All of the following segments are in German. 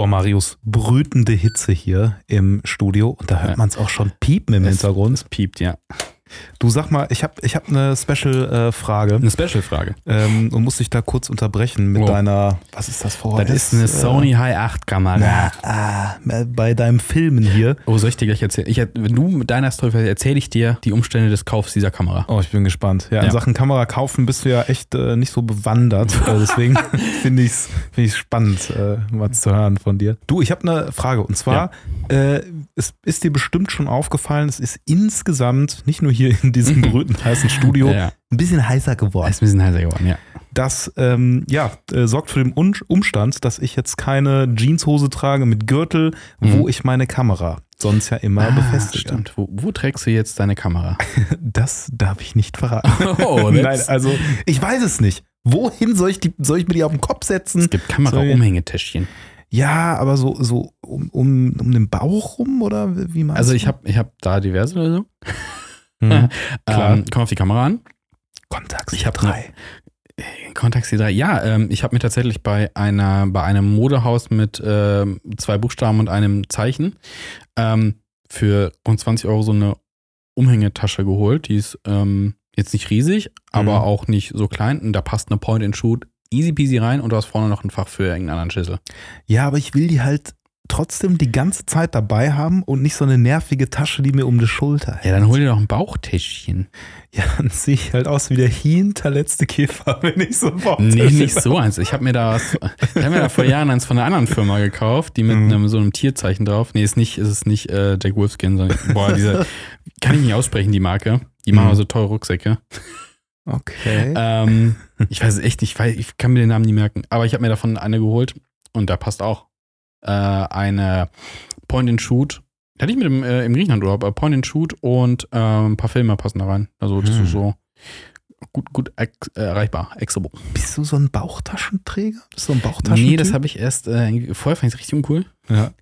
Boah, Marius, brütende Hitze hier im Studio und da hört Ja. man es auch schon piepen im Hintergrund. Es piept, ja. Du sag mal, ich habe ich hab eine Special-Frage Eine Special-Frage. ähm, und muss dich da kurz unterbrechen mit Oh. deiner, was ist das vor? Das ist eine Sony Hi8-Kamera. Na, ah, bei deinem Filmen hier. Oh, soll ich dir gleich erzählen? Ich, wenn du mit deiner Story erzähle ich dir die Umstände des Kaufs dieser Kamera. Oh, ich bin gespannt. Ja, in Ja. Sachen Kamera kaufen bist du ja echt äh, nicht so bewandert. äh, deswegen finde ich es find ich's spannend, äh, mal zu hören von dir. Du, ich habe eine Frage. Und zwar, äh, es ist dir bestimmt schon aufgefallen, es ist insgesamt, nicht nur hier in diesem berühmten heißen Studio, Ja. ein bisschen heißer geworden. Ist ein bisschen heißer geworden, ja. Das ja, ja, äh, sorgt für den Umstand, dass ich jetzt keine Jeanshose trage mit Gürtel, wo Mhm. ich meine Kamera sonst ja immer Ah, befestige. Stimmt. Wo, wo trägst du jetzt deine Kamera? Das darf ich nicht verraten. Oh, Nein, also ich weiß es nicht. Wohin soll ich, die, soll ich mir die auf den Kopf setzen? Es gibt Kamera-Umhängetäschchen. Ja, aber so, so um, um, um den Bauch rum oder wie meinst Also ich habe ich hab da diverse Lösungen. Mhm. Ähm, komm auf die Kamera an. Kontax Ich hab drei. Contax C3. Ja, ähm, ich habe mir tatsächlich bei einer bei einem Modehaus mit ähm, zwei Buchstaben und einem Zeichen ähm, für rund 20 Euro so eine Umhängetasche geholt. Die ist ähm, jetzt nicht riesig, aber Mhm. auch nicht so klein. Und da passt eine Point-and-Shoot easy peasy rein und du hast vorne noch ein Fach für irgendeinen anderen Schüssel. Ja, aber ich will die halt trotzdem die ganze Zeit dabei haben und nicht so eine nervige Tasche, die mir um die Schulter hält. Ja, dann hol dir doch ein Bauchtäschchen. Ja, dann sehe ich halt aus wie der hinterletzte Käfer, wenn ich so Bauchtasche Nee, nicht so eins. Ich habe mir da was, ich habe mir da vor Jahren eins von einer anderen Firma gekauft, die mit Mhm. einem so einem Tierzeichen drauf. Nee, ist nicht, ist es nicht äh, Jack Wolfskin, sondern boah, diese kann ich nicht aussprechen, die Marke. Die machen Mhm. aber so teure Rucksäcke. Okay. Ähm, ich weiß echt nicht, ich, weiß, ich kann mir den Namen nie merken. Aber ich habe mir davon eine geholt und da passt auch äh, eine Point-and-Shoot. Hatte ich mit dem, äh, im Griechenland-Urlaub, Point-and-Shoot und äh, ein paar Filme passen da rein. Also das Hm. ist so gut, gut äh, erreichbar, accessible. Bist du so ein Bauchtschenträger? Bist du so ein Bauchtaschen? Nee, das habe ich erst, äh, vorher fand ich es richtig uncool. Ja.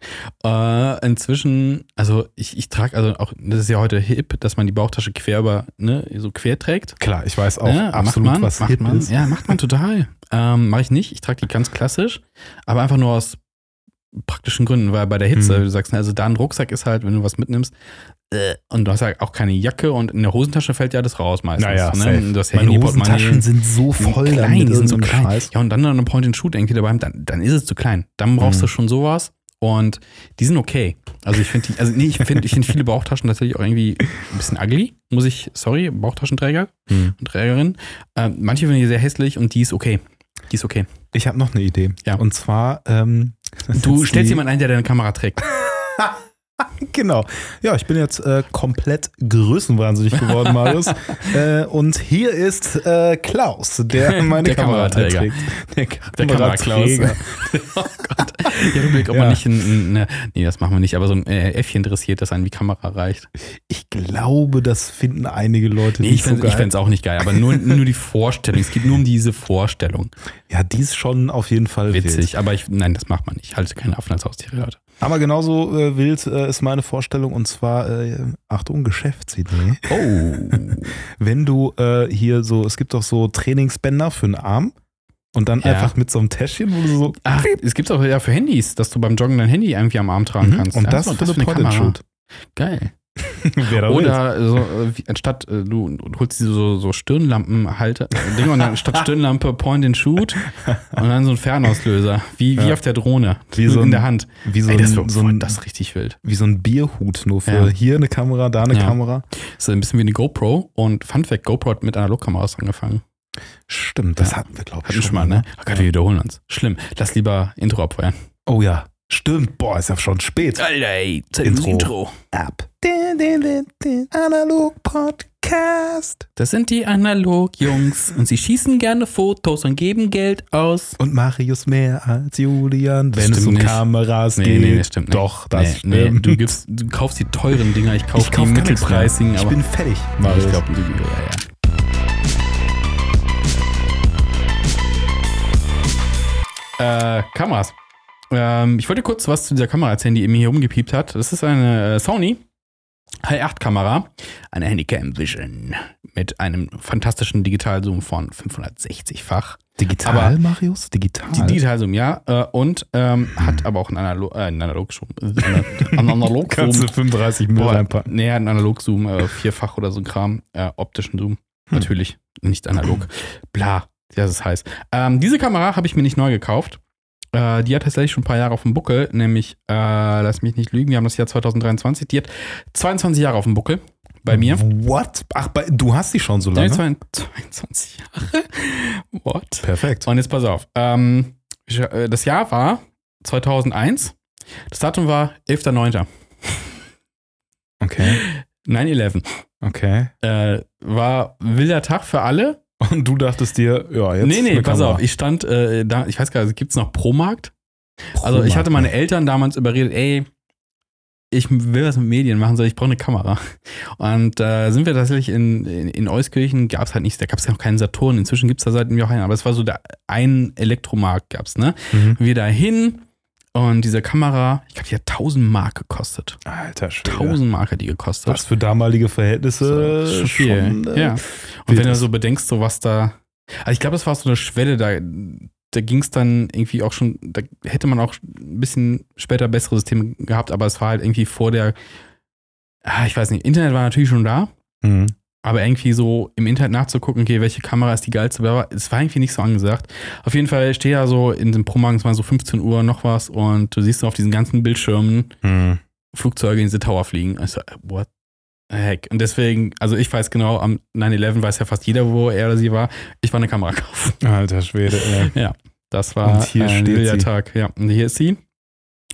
Äh, inzwischen, also ich, ich trage, also auch, das ist ja heute hip, dass man die Bauchtasche quer über, ne, so quer trägt. Klar, ich weiß auch Ja, absolut, macht man, was macht hip man. ist. Ja, macht man total. ähm, Mache ich nicht. Ich trage die ganz klassisch, aber einfach nur aus praktischen Gründen, weil bei der Hitze, Mhm. du sagst, ne, also da ein Rucksack ist halt, wenn du was mitnimmst, äh, und du hast ja auch keine Jacke und in der Hosentasche fällt ja das raus meistens. Naja, ne? Du hast Meine Handy, Hosentaschen sind so voll klein, damit die sind so klein. Scheiß. Ja, und dann noch eine Point-and-Shoot irgendwie dabei, dann, dann ist es zu klein. Dann brauchst Mhm. du schon sowas. Und die sind okay. Also ich finde die, also nee, ich finde ich find viele Bauchtaschen tatsächlich auch irgendwie ein bisschen ugly, muss ich, sorry, Bauchtaschenträger Hm. und Trägerin. Ähm, manche finde ich sehr hässlich und die ist okay. Die ist okay. Ich habe noch eine Idee. Ja. Und zwar, ähm, Du stellst jemanden ein, der deine Kamera trägt. Genau. Ja, ich bin jetzt äh, komplett größenwahnsinnig geworden, Marius. äh, und hier ist äh, Klaus, der meine Der Kamera trägt. Der Der Kameraträger. oh Gott. Ich hatte Blick, ob Ja. man nicht ein, ein, ne, nee, das machen wir nicht, aber so ein äh, Äffchen interessiert, das einen die Kamera reicht. Ich glaube, das finden einige Leute Nee, nicht ich fände so geil. es auch nicht geil, aber nur, nur die Vorstellung. Es geht nur um diese Vorstellung. ja, die ist schon auf jeden Fall wild. Witzig, aber ich, nein, das macht man nicht. Ich halte keine Affen als Haustiere, Leute. Aber genauso äh, wild äh, ist meine Vorstellung und zwar, äh, Achtung, Geschäftsidee. Oh. Wenn du äh, hier so, es gibt doch so Trainingsbänder für den Arm und dann Ja. einfach mit so einem Täschchen, wo du so Ach, es gibt auch ja für Handys, dass du beim Joggen dein Handy irgendwie am Arm tragen Mhm. kannst. und Ja, das so, für eine Point Shoot. Geil. Oder so, äh, anstatt, äh, du, holst diese so, so Stirnlampenhalter, Dinge und dann statt Stirnlampe Point and Shoot und dann so ein Fernauslöser. Wie, wie Ja. auf der Drohne. Wie so in ein- der Hand. wie so Ey, das, ein, so ein, das ist richtig wild. wie so ein Bierhut, nur für Ja. hier eine Kamera, da eine Ja. Kamera. Das ist ein bisschen wie eine GoPro und Fun Fact, GoPro hat mit Analogkameras angefangen. Stimmt, das hatten wir, glaube ich, Hatten schon mal, ne? Oh Gott, wir wiederholen uns. Schlimm. Lass lieber Intro abfeuern. Oh ja, stimmt. Boah, ist ja schon spät. Alter, ey, Intro. Intro. Ab. Analog Podcast. Das sind die Analog-Jungs und sie schießen gerne Fotos und geben Geld aus. Und Marius mehr als Julian, wenn es um nicht. Kameras Nee, geht. nee, das stimmt nicht. Doch, das nee, stimmt. Nee, du, gibst, du kaufst die teuren Dinger, ich kauf ich kaufe die mittelpreisigen. Ich bin fertig, Nee, Marius. ich glaube, ja, ja. Äh, Kameras. Ähm, ich wollte kurz was zu dieser Kamera erzählen, die mir hier rumgepiept hat. Das ist eine äh, Sony Hi8-Kamera, eine Handycam Vision mit einem fantastischen Digitalzoom von 560-fach. Digital, Aber- Marius? Digital? Digitalzoom, ja. Äh, und ähm, hat aber auch einen, Analo äh, einen Analogzoom. Äh, einen Analogzoom. Kannst du 35 Mil reinpacken. Nee, einen Analogzoom, äh, vierfach oder so ein Kram. Äh, optischen Zoom. Hm. Natürlich, nicht analog. Bla, das ist heiß. Ähm, diese Kamera habe ich mir nicht neu gekauft. Äh, die hat tatsächlich schon ein paar Jahre auf dem Buckel, nämlich, äh, lass mich nicht lügen, wir haben das Jahr 2023, die hat 22 Jahre auf dem Buckel bei mir. What? Ach, bei, du hast die schon so lange? hat 22 Jahre. What? Perfekt. Und jetzt pass auf. Ähm, äh, das Jahr war 2001. Das Datum war 11.09. Okay. 9-11. Okay. Äh, war wilder Tag für alle. Und du dachtest dir, ja, jetzt. nee, nee, pass Kamera. auf. Ich stand äh, da, ich weiß gar nicht, gibt es noch Promarkt? Also ich hatte meine Eltern damals überredet, ey, ich will was mit Medien machen, soll ich brauche eine Kamera. Und äh, sind wir tatsächlich in, in, in Euskirchen, gab es halt nicht, da gab es ja noch keinen Saturn, inzwischen gibt es da seit einem Jahr einen, aber es war so der ein Elektromarkt gab es, ne? Mhm. Wir da hin und diese Kamera, ich glaube, die hat 1000 Mark gekostet. Alter Schwede. 1000 Mark hat die gekostet. Was für damalige Verhältnisse. So, schon viel. schon, äh, ja. Und wenn du so bedenkst, so was da. Also ich glaube, das war so eine Schwelle, da, da ging es dann irgendwie auch schon, da hätte man auch ein bisschen später bessere Systeme gehabt, aber es war halt irgendwie vor der, ah, ich weiß nicht, Internet war natürlich schon da, Mhm. Aber irgendwie so im Internet nachzugucken, okay, welche Kamera ist die geilste, aber es war irgendwie nicht so angesagt. Auf jeden Fall stehe ja so in dem Promagen, es war so 15 Uhr noch was und du siehst so auf diesen ganzen Bildschirmen Mhm. Flugzeuge in diese Tower fliegen. Also, what the heck? Und deswegen, also ich weiß genau, am 9-11 weiß ja fast jeder, wo er oder sie war. Ich war eine Kamera kaufen. Alter Schwede, ey. Das war Und hier ein steht. Tag. Ja, und hier ist sie.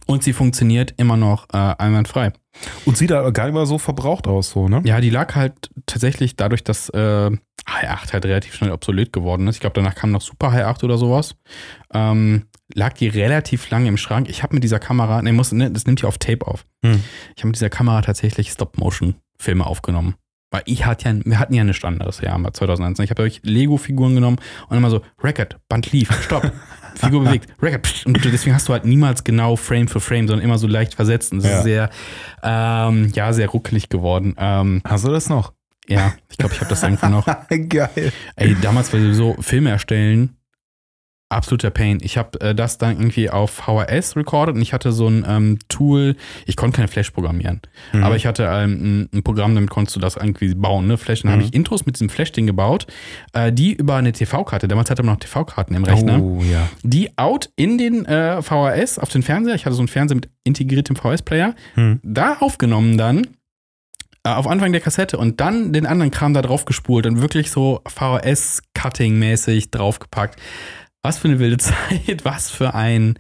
Und sie funktioniert immer noch äh, einwandfrei. Und sieht da gar nicht mal so verbraucht aus, so, ne? Ja, die lag halt tatsächlich dadurch, dass äh, Hi8 halt relativ schnell obsolet geworden ist. Ich glaube, danach kam noch Super Hi8 oder sowas. Ähm, lag die relativ lange im Schrank. Ich habe mit dieser Kamera, ne, muss, ne, das nimmt ja auf Tape auf. Hm. Ich habe mit dieser Kamera tatsächlich Stop-Motion-Filme aufgenommen. Weil ich hatte ja, wir hatten ja nichts anderes Jahr mal 2001. Ich habe euch Lego-Figuren genommen und immer so, Record, Band lief, Stopp, Figur bewegt, Record, und deswegen hast du halt niemals genau Frame für Frame, sondern immer so leicht versetzt. Und das Ja. ist sehr, ähm, ja, sehr ruckelig geworden. Ähm, Hast du das noch? ja, ich glaube, ich habe das irgendwo noch. Geil. Ey, damals war sowieso Filme erstellen absoluter Pain. Ich habe äh, das dann irgendwie auf VHS recorded und ich hatte so ein ähm, Tool, ich konnte kein Flash programmieren, Mhm. aber ich hatte ähm, ein, Programm, damit konntest du das irgendwie bauen, ne? Flash. Dann habe Mhm. ich Intros mit diesem Flash-Ding gebaut, äh, die über eine TV-Karte, damals hatte man noch TV-Karten im Rechner, Oh, ja. die out in den äh, VHS auf den Fernseher, ich hatte so einen Fernseher mit integriertem VHS-Player, Hm. da aufgenommen dann äh, auf Anfang der Kassette und dann den anderen Kram da drauf gespult und wirklich so VHS-Cutting-mäßig draufgepackt. Was für eine wilde Zeit, was für ein,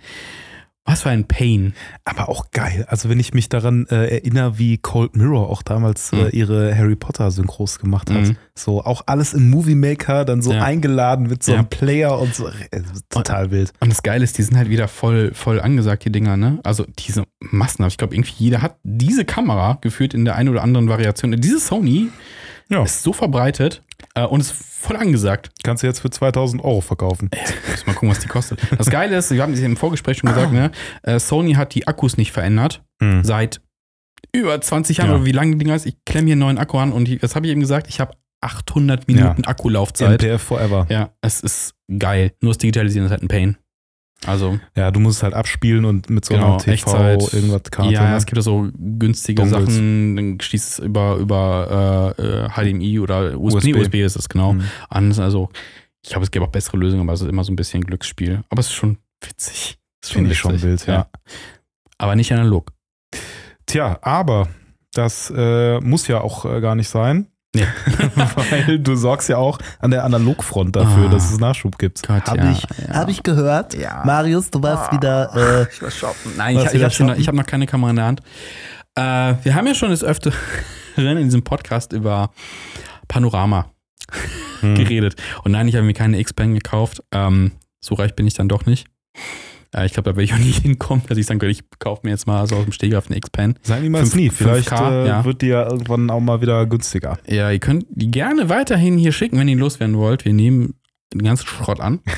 was für ein Pain. Aber auch geil. Also, wenn ich mich daran äh, erinnere, wie Cold Mirror auch damals Mhm. äh, ihre Harry Potter-Synchros gemacht hat. Mhm. So auch alles im Movie Maker, dann so Ja. eingeladen mit so Ja. einem Player und so. Äh, total wild. Und das Geile ist, die sind halt wieder voll, voll angesagt, die Dinger, ne? Also diese massenhaft. Ich glaube, irgendwie jeder hat diese Kamera geführt in der einen oder anderen Variation. Diese Sony Ja. ist so verbreitet äh, und ist voll angesagt. Kannst du jetzt für 2000 Euro verkaufen. Muss mal gucken, was die kostet. Das Geile ist, wir haben es im Vorgespräch schon gesagt, ne? Äh, Sony hat die Akkus nicht verändert. Hm. seit über 20 Jahren Ja. oder wie lange die Dinger ist. Ich klemme hier einen neuen Akku an und ich, was habe ich eben gesagt? Ich habe 800 Minuten Akkulaufzeit. MPF Forever. Ja, es ist geil. Nur das Digitalisieren ist halt ein Pain. Also, Ja, du musst es halt abspielen und mit so Genau, einer TV Echtzeit. irgendwas Karte. ja, ne? es gibt ja so günstige Dongles. Sachen, dann schließt es über, über äh, äh, HDMI oder USB, USB. USB ist es genau. Hm. an. Also, ich glaube, es gibt auch bessere Lösungen, aber es ist immer so ein bisschen Glücksspiel. Aber es ist schon witzig. Es ist Finde ich schon wild, ja. Aber nicht analog. Tja, aber das äh, muss ja auch äh, gar nicht sein. Nee. Weil du sorgst ja auch an der Analogfront dafür, Ah. dass es Nachschub gibt. Gott, Hab ja, ich, ja. hab ich gehört. Ja. Marius, du warst wieder. Äh, Ich war shoppen. Nein, ich, ich habe noch, hab noch keine Kamera in der Hand. Äh, wir haben ja schon des Öfteren in diesem Podcast über Panorama Hm. geredet. Und nein, ich habe mir keine X-Pen gekauft. Ähm, so reich bin ich dann doch nicht. Äh, ich glaube, da werde ich auch nie hinkommen, dass ich sagen könnte, ich kaufe mir jetzt mal so aus dem Stegreif eine X-Pen. Sag niemals Fünf- nie. Vielleicht 5K, äh, ja. wird die ja irgendwann auch mal wieder günstiger. Ja, ihr könnt die gerne weiterhin hier schicken, wenn ihr loswerden wollt. Wir nehmen den ganzen Schrott an.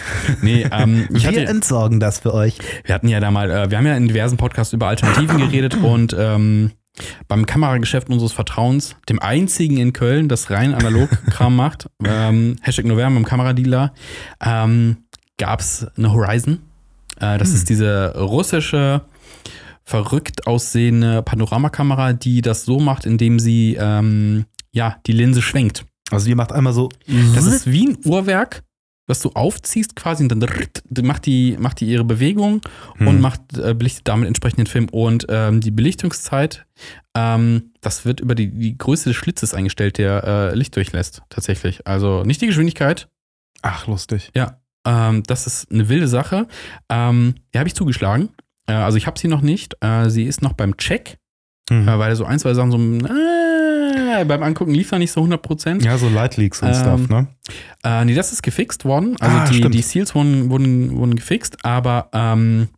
Nee, ähm, ich hatte, wir entsorgen das für euch. Wir hatten ja da mal, äh, wir haben ja in diversen Podcasts über Alternativen geredet und ähm, beim Kamerageschäft unseres Vertrauens, dem einzigen in Köln, das rein analog Kram macht, ähm, Hashtag November beim Kameradealer, ähm, gab es eine Horizon. Äh, das Hm. ist diese russische, verrückt aussehende Panoramakamera, die das so macht, indem sie ähm, ja, die Linse schwenkt. Also die macht einmal so. Das ist wie ein Uhrwerk, was du aufziehst quasi und dann macht die, macht die ihre Bewegung und Hm. macht, äh, belichtet damit entsprechend den Film. Und ähm, die Belichtungszeit, ähm, das wird über die, die Größe des Schlitzes eingestellt, der äh, Licht durchlässt, tatsächlich. Also nicht die Geschwindigkeit. Ach, lustig. Ähm, das ist eine wilde Sache. Ähm, die habe ich zugeschlagen. Äh, also ich habe sie noch nicht. Äh, sie ist noch beim Check, Hm. äh, weil so ein, zwei Sachen so äh, beim Angucken lief er nicht so 100 Prozent. Ja, so Light Leaks und Ähm, Stuff, ne? Äh, nee, das ist gefixt worden. Also Ah, die, stimmt. die Seals wurden, wurden, wurden gefixt, aber ähm,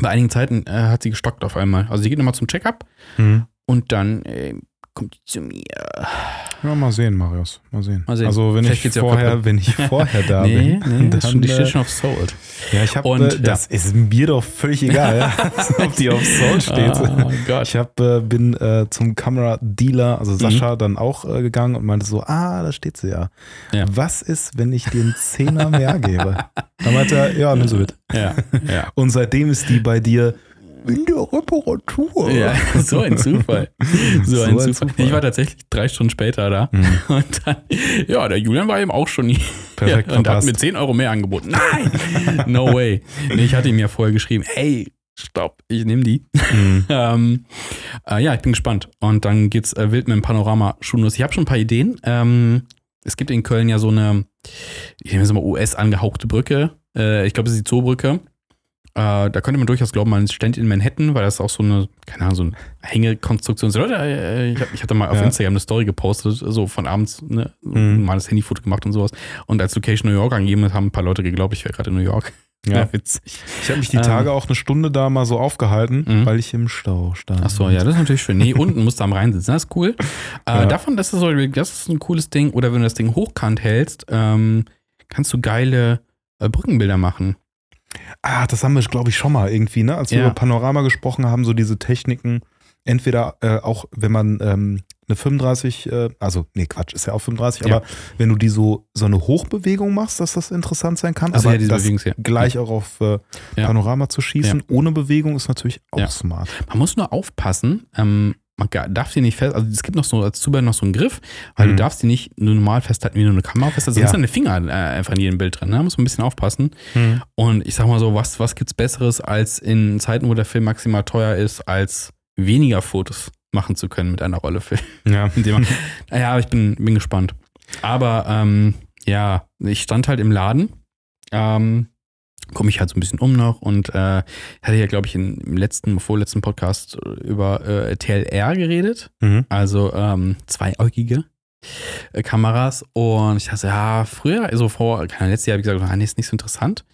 bei einigen Zeiten äh, hat sie gestockt auf einmal. Also sie geht nochmal zum Checkup Hm. und dann äh, kommt die zu mir. Ja, mal sehen, Marius. Mal sehen. Mal sehen. Also wenn Vielleicht ich vorher, wenn ich vorher da nee, bin, nee, ist schon, die äh, steht schon auf Sold. Ja, ich habe, Und, äh, das ist mir doch völlig egal, ja, ob die auf Soul steht. Oh Gott. Ich hab, äh, bin äh, zum Kameradealer, also Sascha, dann auch äh, gegangen und meinte so, ah, da steht sie ja. Ja. Was ist, wenn ich dir einen Zehner mehr gebe? Dann meinte er, ja, nimm sie mit. Ja, ja. Und seitdem ist die bei dir in der Reparatur. Ja, so ein Zufall. So, So ein, Zufall. Zufall. Ich war tatsächlich drei Stunden später da. Mhm. Und dann, ja, der Julian war eben auch schon hier. Perfekt und hat verpasst. mir 10 Euro mehr angeboten. Nein! No way. Nee, ich hatte ihm ja vorher geschrieben, hey, stopp, ich nehme die. Mhm. Ähm, äh, ja, ich bin gespannt. Und dann geht's äh, wild mit dem Panorama-Schuh los. Ich habe schon ein paar Ideen. Ähm, es gibt in Köln ja so eine, ich nenne es mal US angehauchte Brücke. Äh, ich glaube, es ist die Zoobrücke. Äh, da könnte man durchaus glauben, man steht in Manhattan, weil das auch so eine, keine Ahnung, so eine Hängekonstruktion ist. Leute, äh, ich, hab, ich hatte mal auf Ja. Instagram eine Story gepostet, so von abends, ne, Mhm. mal das Handyfoto gemacht und sowas. Und als Location New York angegeben haben ein paar Leute geglaubt, ich wäre gerade in New York. Ja. witzig. Ich habe mich die Ähm. Tage auch eine Stunde da mal so aufgehalten, Mhm. weil ich im Stau stand. Ach so, ja, das ist natürlich schön. Nee, unten musst du am Rhein sitzen, das ist cool. Äh, Ja. Davon, das ist, so, das ist ein cooles Ding. Oder wenn du das Ding hochkant hältst, ähm, kannst du geile äh, Brückenbilder machen. Ah, das haben wir, glaube ich, schon mal irgendwie, ne? Als wir Ja. über Panorama gesprochen haben, so diese Techniken, entweder äh, auch, wenn man ähm, eine 35, äh, also, nee, Quatsch, ist ja auch 35, Ja. aber wenn du die so, so eine Hochbewegung machst, dass das interessant sein kann, Also aber ja, diese das Bewegungs- ja. gleich auch auf äh. Panorama zu schießen, ohne Bewegung, ist natürlich auch smart. Man muss nur aufpassen, ähm, man darf die nicht fest, also es gibt noch so als Zubehör noch so einen Griff, weil Mhm. du darfst die nicht nur normal festhalten wie nur eine Kamera festhalten, sonst Ja. sind deine Finger äh, einfach in jedem Bild drin, ne? muss man ein bisschen aufpassen. Und ich sag mal so, was, was gibt's Besseres, als in Zeiten, wo der Film maximal teuer ist, als weniger Fotos machen zu können mit einer Rolle Film. Ja. Naja, aber ich bin, bin gespannt. Aber ähm, ja, ich stand halt im Laden, ähm, komme ich halt so ein bisschen um noch und äh, hatte ja, glaube ich, in, im letzten, vorletzten Podcast über äh, TLR geredet, Mhm. also ähm, zweiäugige äh, Kameras und ich dachte, ja, früher, also vor, keine letztes Jahr habe ich gesagt, ah, nee, ist nicht so interessant.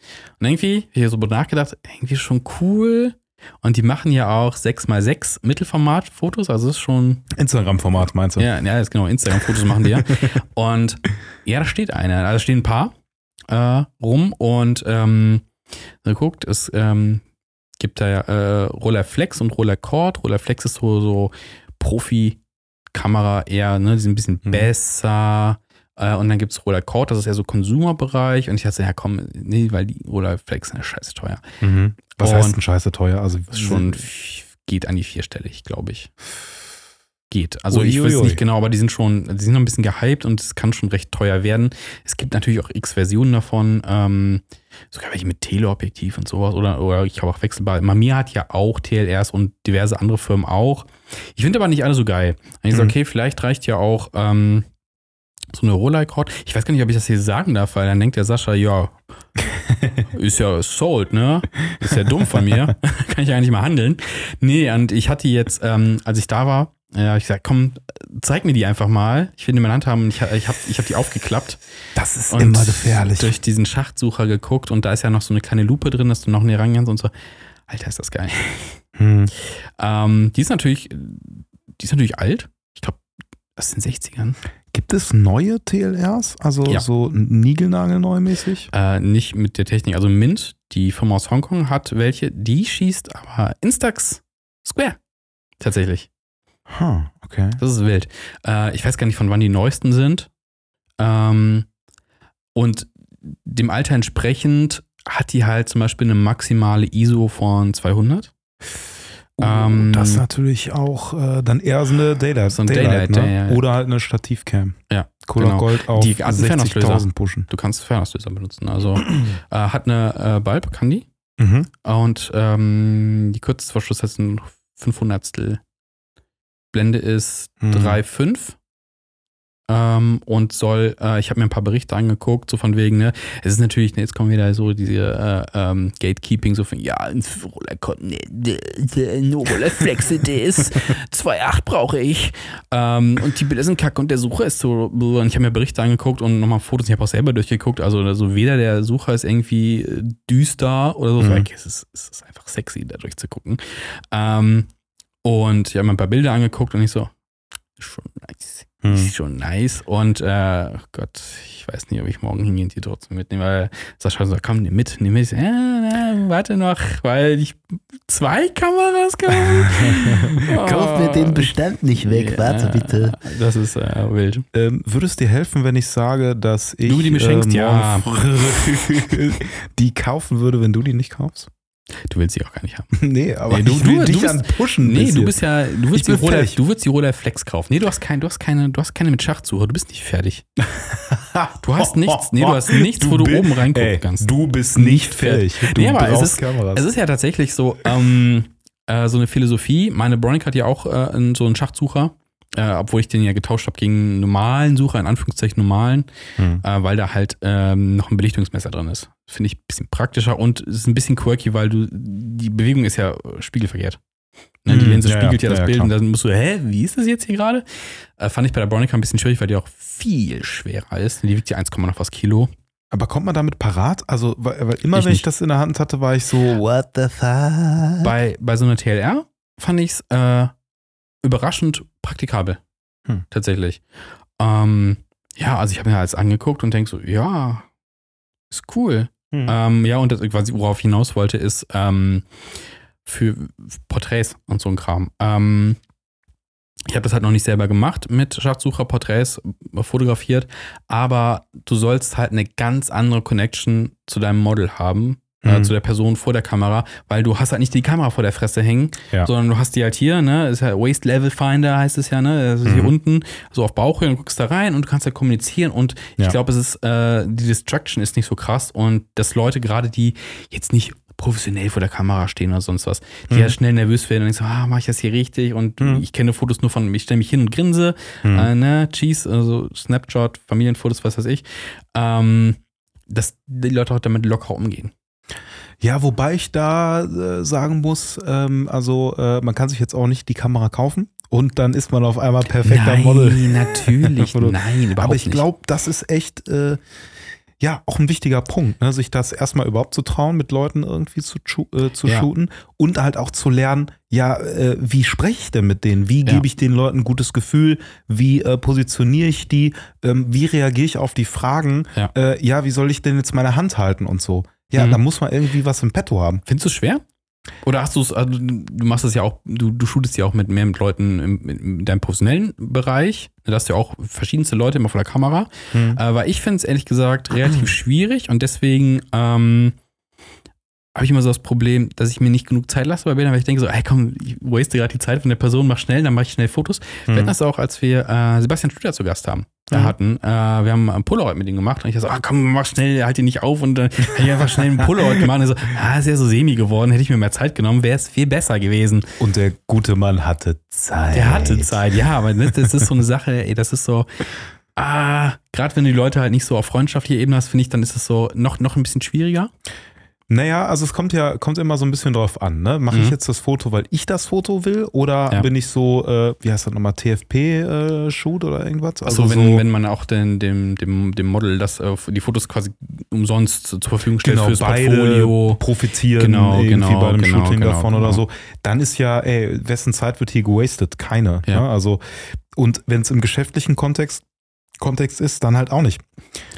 Und irgendwie, ich hier so nachgedacht, irgendwie schon cool. Und die machen ja auch 6x6 Mittelformat-Fotos, also das ist schon Instagram-Format meinst du? ja, ja, genau. Instagram-Fotos machen die ja. Und ja, da steht einer. Also stehen ein paar äh, rum und ähm, geguckt, es ähm, gibt da ja äh, Roller Flex und Roller Cord. Roller Flex ist so, so Profi-Kamera eher, ne? Die sind ein bisschen Mhm. besser. Äh, und dann gibt es Roller Cord, das ist eher so Konsumerbereich. Und ich dachte, ja komm, nee, weil die Roller Flex sind ja scheiße teuer. Mhm. Was Und- heißt denn scheiße teuer? Also schon geht an die vierstellig, glaube ich. Geht. Also ich weiß Uiuiui. nicht genau, aber die sind schon, die sind noch ein bisschen gehypt und es kann schon recht teuer werden. Es gibt natürlich auch X-Versionen davon, ähm, sogar welche mit Teleobjektiv und sowas oder, oder ich habe auch wechselbar. Mamiya hat ja auch TLRs und diverse andere Firmen auch. Ich finde aber nicht alle so geil. Und ich so, Mhm. okay, vielleicht reicht ja auch ähm, so eine Rolex-Cord. Ich weiß gar nicht, ob ich das hier sagen darf, weil dann denkt der Sascha, ja, ist ja sold, ne? Ist ja dumm von mir. Kann ich ja nicht mal handeln. Nee, und ich hatte jetzt, ähm, als ich da war, hab ich gesagt, komm, zeig mir die einfach mal. Ich will die in meiner Hand haben und ich, ich habe ich hab die aufgeklappt das ist und immer gefährlich. durch diesen Schachtsucher geguckt und da ist ja noch so eine kleine Lupe drin, dass du noch näher ran kannst und so. Alter, ist das geil. Hm. Ähm, die ist natürlich, die ist natürlich alt. Ich glaube, das sind 60ern. Gibt es neue TLRs? Also Ja. so niegelnagelneu mäßig? Äh, nicht mit der Technik. Also Mint, die Firma aus Hongkong, hat welche, die schießt aber Instax Square. Tatsächlich. Huh, okay. Das ist wild. Äh, ich weiß gar nicht, von wann die neuesten sind. Ähm, und dem Alter entsprechend hat die halt zum Beispiel eine maximale ISO von 200. Oh, Ähm, das ist natürlich auch äh, dann eher so eine Daylight. So ein Daylight, Daylight, ne? ja. Oder halt eine Stativcam. Ja, Kodak genau. Gold auf Die hat einen Fernauslöser. 60.000 pushen. Du kannst Fernauslöser benutzen. Also äh, hat eine äh, Bulb, kann die. Mhm. Und ähm, die kürzeste Verschluss hat ein 500 Blende ist Mhm. 3,5 ähm, und soll, äh, ich habe mir ein paar Berichte angeguckt, so von wegen, ne, es ist natürlich, ne, jetzt kommen wieder so diese äh, ähm, Gatekeeping, so von, ja, ein Roller, ne, ein Roller Flex ist 2,8 brauche ich ähm, und die Bilder sind kacke und der Sucher ist so, und ich habe mir Berichte angeguckt und nochmal Fotos, ich habe auch selber durchgeguckt, also, also weder der Sucher ist irgendwie äh, düster oder so, Mhm. mhm. es, ist, es ist einfach sexy, da durchzugucken. Ähm, und ich habe mir ein paar Bilder angeguckt und ich so, ist schon nice. Mhm. Ist schon nice. Und äh, oh Gott, ich weiß nicht, ob ich morgen hingehe und die trotzdem mitnehme, weil Sascha so, komm, nimm mit, nimm mit. Ja, na, warte noch, weil ich zwei Kameras kaufe. Kauf mir den Bestand nicht weg, warte bitte. Das ist äh, wild. Ähm, würde es dir helfen, wenn ich sage, dass ich Du die mir schenkst, äh, ja. die kaufen würde, wenn du die nicht kaufst? Du willst sie auch gar nicht haben. Nee, aber Nee, du- ich will du- dich du bist- pushen. ein Nee, du bist ja, du willst, die Roller, fertig. du willst die Roller Flex kaufen. Nee, du hast kein, du hast keine, du hast keine mit Schachtsuche, du bist nicht fertig. Du hast nichts, nee, du hast nichts, wo du bi- oben reingucken Ey, kannst. Du bist nicht fertig. Du Nee, aber es ist- Kameras. Es ist ja tatsächlich so, ähm, äh, so eine Philosophie. Meine Bronic hat ja auch äh, so einen Schachtsucher, äh, obwohl ich den ja getauscht habe gegen einen normalen Sucher, in Anführungszeichen normalen, Hm. äh, weil da halt ähm, noch ein Belichtungsmesser drin ist. Finde ich ein bisschen praktischer und es ist ein bisschen quirky, weil du, die Bewegung ist ja spiegelverkehrt. Ne, die Hm, Linse ja, spiegelt ja, ja, das ja, Bild klar. und dann musst du, hä, wie ist das jetzt hier gerade? Äh, fand ich bei der Bronica ein bisschen schwierig, weil die auch viel schwerer ist. Die wiegt ja 1, noch was Kilo. Aber kommt man damit parat? Also, weil, weil immer Ich wenn ich nicht. das in der Hand hatte, war ich so, What the fuck? Bei, bei so einer TLR fand ich es äh, überraschend praktikabel. Hm. Tatsächlich. Ähm, ja, also ich habe mir alles angeguckt und denke so, ja, ist cool. hm. Ähm, ja, und das, was ich worauf ich hinaus wollte, ist ähm, für Porträts und so ein Kram. Ähm, ich habe das halt noch nicht selber gemacht mit Schatzsucher, Porträts äh, fotografiert, aber du sollst halt eine ganz andere Connection zu deinem Model haben, Mhm. zu der Person vor der Kamera, weil du hast halt nicht die Kamera vor der Fresse hängen, Ja. sondern du hast die halt hier, ne, ist ja Waist Level Finder heißt es ja, ne, das ist hier Mhm. unten, so auf Bauchhöhe und guckst da rein und du kannst halt kommunizieren und ich Ja. glaube, es ist, äh, die Distraction ist nicht so krass und dass Leute gerade, die jetzt nicht professionell vor der Kamera stehen oder sonst was, die Mhm. ja schnell nervös werden und denken so, ah, mach ich das hier richtig und Mhm. ich kenne Fotos nur von, ich stelle mich hin und grinse, Hm. äh, ne, Cheese, also Snapshot, Familienfotos, was weiß ich, ähm, dass die Leute auch damit locker umgehen. Ja, wobei ich da äh, sagen muss, ähm, also äh, man kann sich jetzt auch nicht die Kamera kaufen und dann ist man auf einmal perfekter nein, Model. natürlich, nein, überhaupt Aber ich glaube, das ist echt äh, ja auch ein wichtiger Punkt, ne? sich das erstmal überhaupt zu trauen, mit Leuten irgendwie zu, äh, zu Ja. shooten und halt auch zu lernen, ja, äh, wie spreche ich denn mit denen? Wie Ja. gebe ich den Leuten ein gutes Gefühl? Wie äh, positioniere ich die? Ähm, wie reagiere ich auf die Fragen? Ja. Äh, ja, wie soll ich denn jetzt meine Hand halten und so? Ja, Mhm. da muss man irgendwie was im Petto haben. Findest du es schwer? Oder hast du es, also du machst es ja auch, du, du shootest ja auch mit mehr mit Leuten im, in deinem professionellen Bereich. Da hast du ja auch verschiedenste Leute immer vor der Kamera. Aber ich finde es ehrlich gesagt relativ schwierig und deswegen ähm, habe ich immer so das Problem, dass ich mir nicht genug Zeit lasse bei Bildern, weil ich denke so, ey komm, ich waste gerade die Zeit von der Person, mach schnell, dann mache ich schnell Fotos. Wir hatten das auch, als wir äh, Sebastian Stutter zu Gast haben. Da Mhm. hatten, äh, wir haben ein Polaroid mit ihm gemacht und ich so, ah, komm, mach schnell, halt ihn nicht auf und dann hätte ich einfach schnell ein Polaroid gemacht und er so, ah, ist ja so semi geworden, hätte ich mir mehr Zeit genommen, wäre es viel besser gewesen. Und der gute Mann hatte Zeit. Der hatte Zeit, ja, aber das, das ist so eine Sache, ey, das ist so, ah, gerade wenn du die Leute halt nicht so auf freundschaftlicher Ebene hast, finde ich, dann ist es so noch, noch ein bisschen schwieriger. Naja, also es kommt ja, kommt immer so ein bisschen drauf an, ne? Mache ich Mhm. jetzt das Foto, weil ich das Foto will, oder Ja. bin ich so, äh, wie heißt das nochmal, TFP-Shoot oder irgendwas? Also, Also wenn, so, wenn man auch den, dem, dem, dem Model das, äh, die Fotos quasi umsonst zur Verfügung stellt genau, fürs beide Portfolio. profitieren Genau, irgendwie genau, bei einem genau, Shooting genau, davon genau. oder so, dann ist ja, ey, wessen Zeit wird hier gewastet? Keine. Ja. Ne? Also, und wenn es im geschäftlichen Kontext Kontext ist, dann halt auch nicht.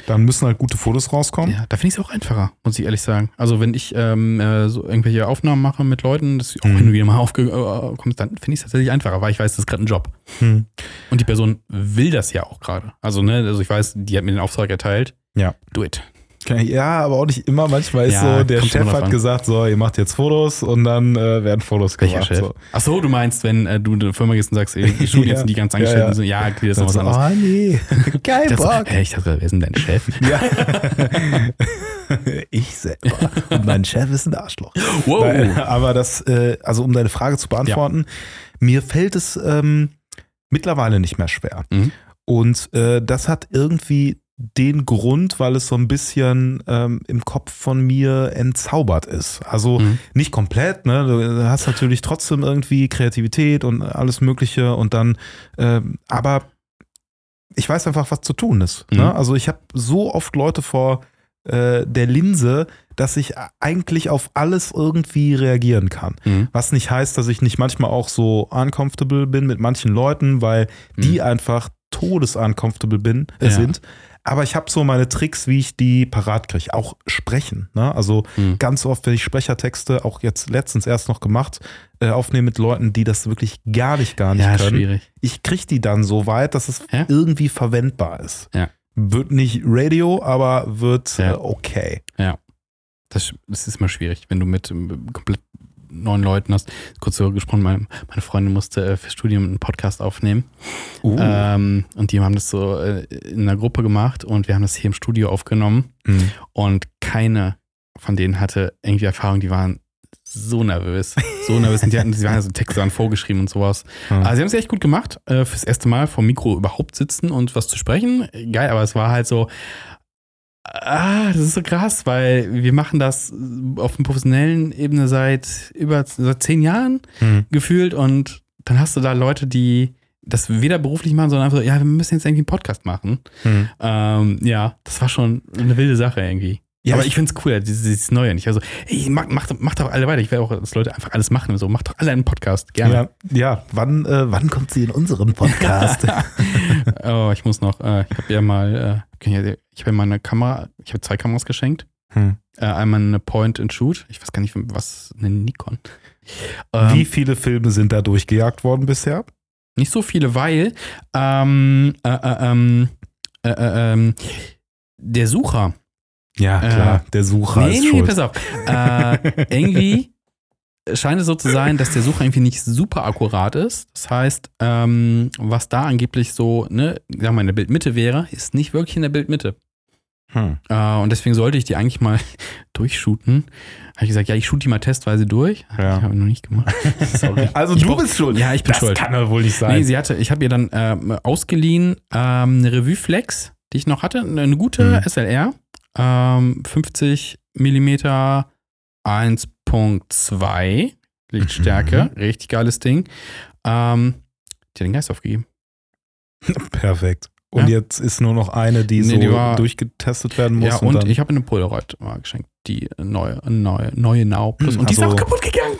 Dann müssen halt gute Fotos rauskommen. Ja, da finde ich es auch einfacher, muss ich ehrlich sagen. Also wenn ich ähm, äh, so irgendwelche Aufnahmen mache mit Leuten, das auch Mhm. hin und wieder mal aufkommt, dann finde ich es tatsächlich einfacher, weil ich weiß, das ist gerade ein Job. Hm. Und die Person will das ja auch gerade. Also, ne, also ich weiß, die hat mir den Auftrag erteilt. Ja. Do it. Ja, aber auch nicht immer. Manchmal ist Ja, so, der Chef hat an. gesagt, so, ihr macht jetzt Fotos und dann äh, werden Fotos Welcher gemacht. Chef? So. Ach so, du meinst, wenn äh, du in eine Firma gehst und sagst, ey, die Studien Ja. sind die ganz Ja, angestellt ja. so, ja, okay, das ist noch was anderes. oh nee, geil Das, Bock. hey, ich dachte, wer ist denn dein Chef? Ja. ich selber. Und mein Chef ist ein Arschloch. Wow. Nein, aber das, äh, also um deine Frage zu beantworten, mir fällt es ähm, mittlerweile nicht mehr schwer. Mhm. Und äh, das hat irgendwie den Grund, weil es so ein bisschen ähm, im Kopf von mir entzaubert ist. Also Mhm. nicht komplett, ne? Du hast natürlich trotzdem irgendwie Kreativität und alles Mögliche und dann, ähm, aber ich weiß einfach, was zu tun ist. Mhm. Ne? Also ich habe so oft Leute vor äh, der Linse, dass ich eigentlich auf alles irgendwie reagieren kann. Mhm. Was nicht heißt, dass ich nicht manchmal auch so uncomfortable bin mit manchen Leuten, weil die Mhm. einfach todesuncomfortable bin, äh, Ja. sind. Aber ich habe so meine Tricks, wie ich die parat kriege. Auch sprechen. Ne? Also Mhm. ganz oft, wenn ich Sprechertexte, auch jetzt letztens erst noch gemacht, äh, aufnehme mit Leuten, die das wirklich gar nicht, gar nicht Ja, können. schwierig. Ich kriege die dann so weit, dass es Ja. irgendwie verwendbar ist. Ja. Wird nicht Radio, aber wird Ja. äh, okay. Das, das ist immer schwierig, wenn du mit ähm, komplett neuen Leuten hast. Kurz so gesprochen, meine, meine Freundin musste äh, fürs Studium einen Podcast aufnehmen. Uh. Ähm, und die haben das so äh, in einer Gruppe gemacht und wir haben das hier im Studio aufgenommen. Mhm. Und keine von denen hatte irgendwie Erfahrung, die waren so nervös. So nervös. Und die hatten, sie waren ja so Texte dann vorgeschrieben und sowas. Ja. Also sie haben es echt gut gemacht, äh, fürs erste Mal vor dem Mikro überhaupt sitzen und was zu sprechen. Geil, aber es war halt so, ah, das ist so krass, weil wir machen das auf einer professionellen Ebene seit über seit zehn Jahren Mhm. gefühlt und dann hast du da Leute, die das weder beruflich machen, sondern einfach so, ja, wir müssen jetzt irgendwie einen Podcast machen. Mhm. Ähm, ja, das war schon eine wilde Sache irgendwie. Ja, aber ich- es cool, dieses, dieses Neue nicht. Also, ey, mach, mach, mach doch alle weiter. Ich will auch, dass Leute einfach alles machen. So, mach doch alle einen Podcast. Gerne. Ja, ja. Wann, äh, wann kommt sie in unseren Podcast? oh, ich muss noch, äh, ich habe ja mal, äh, ich habe ja mal eine Kamera, ich habe zwei Kameras geschenkt. Hm. Äh, einmal eine Point and Shoot, ich weiß gar nicht, was, eine Nikon. Ähm, Wie viele Filme sind da durchgejagt worden bisher? Nicht so viele, weil ähm, äh, äh, ähm, äh, äh, ähm, der Sucher, Ja, klar. der Sucher nee, ist nee, schuld. pass auf, äh, irgendwie scheint es so zu sein, dass der Sucher irgendwie nicht super akkurat ist. Das heißt, ähm, was da angeblich so, ne, sagen wir mal, in der Bildmitte wäre, ist nicht wirklich in der Bildmitte. Hm. Äh, und deswegen sollte ich die eigentlich mal durchshooten. Habe ich gesagt, ja, ich shoot die mal testweise durch. Ja. Ich habe noch nicht gemacht. Sorry. Also Ich du brauch- bist schuld. Ja, ich bin das schuld. kann doch wohl nicht sein. Nee, sie hatte, ich habe ihr dann ähm, ausgeliehen ähm, eine Revue Flex, die ich noch hatte, eine gute Mhm. SLR, ähm, 50 mm 1.2 Lichtstärke, richtig geiles Ding. Ähm, die hat den Geist aufgegeben. Perfekt. Und Ja. jetzt ist nur noch eine, die Nee, so die war- durchgetestet werden muss. ja, und, dann, ich habe eine Polaroid mal geschenkt, die neue, neue, neue Now Plus. Hm, und die ist also- auch kaputt gegangen.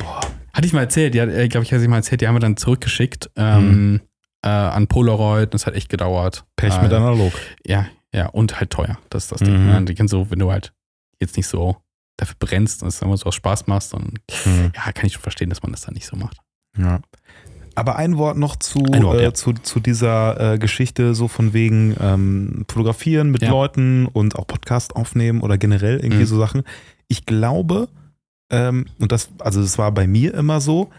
Boah. Hatte ich mal erzählt, ja, äh, glaube ich, hatte ich mal erzählt, die haben wir dann zurückgeschickt ähm, äh, an Polaroid. Das hat echt gedauert. Pech äh, mit analog. Ja, ja, und halt teuer. Das ist das Ding. Mhm. Ne? Du, wenn du halt jetzt nicht so dafür brennst und es immer so aus Spaß machst, dann Hm. ja, kann ich schon verstehen, dass man das dann nicht so macht. Ja. Aber ein Wort noch zu, Wort, äh, ja. zu, zu dieser äh, Geschichte, so von wegen ähm, Fotografieren mit Ja. Leuten und auch Podcast aufnehmen oder generell irgendwie Mhm. so Sachen. Ich glaube, ähm, und das, also das war bei mir immer so,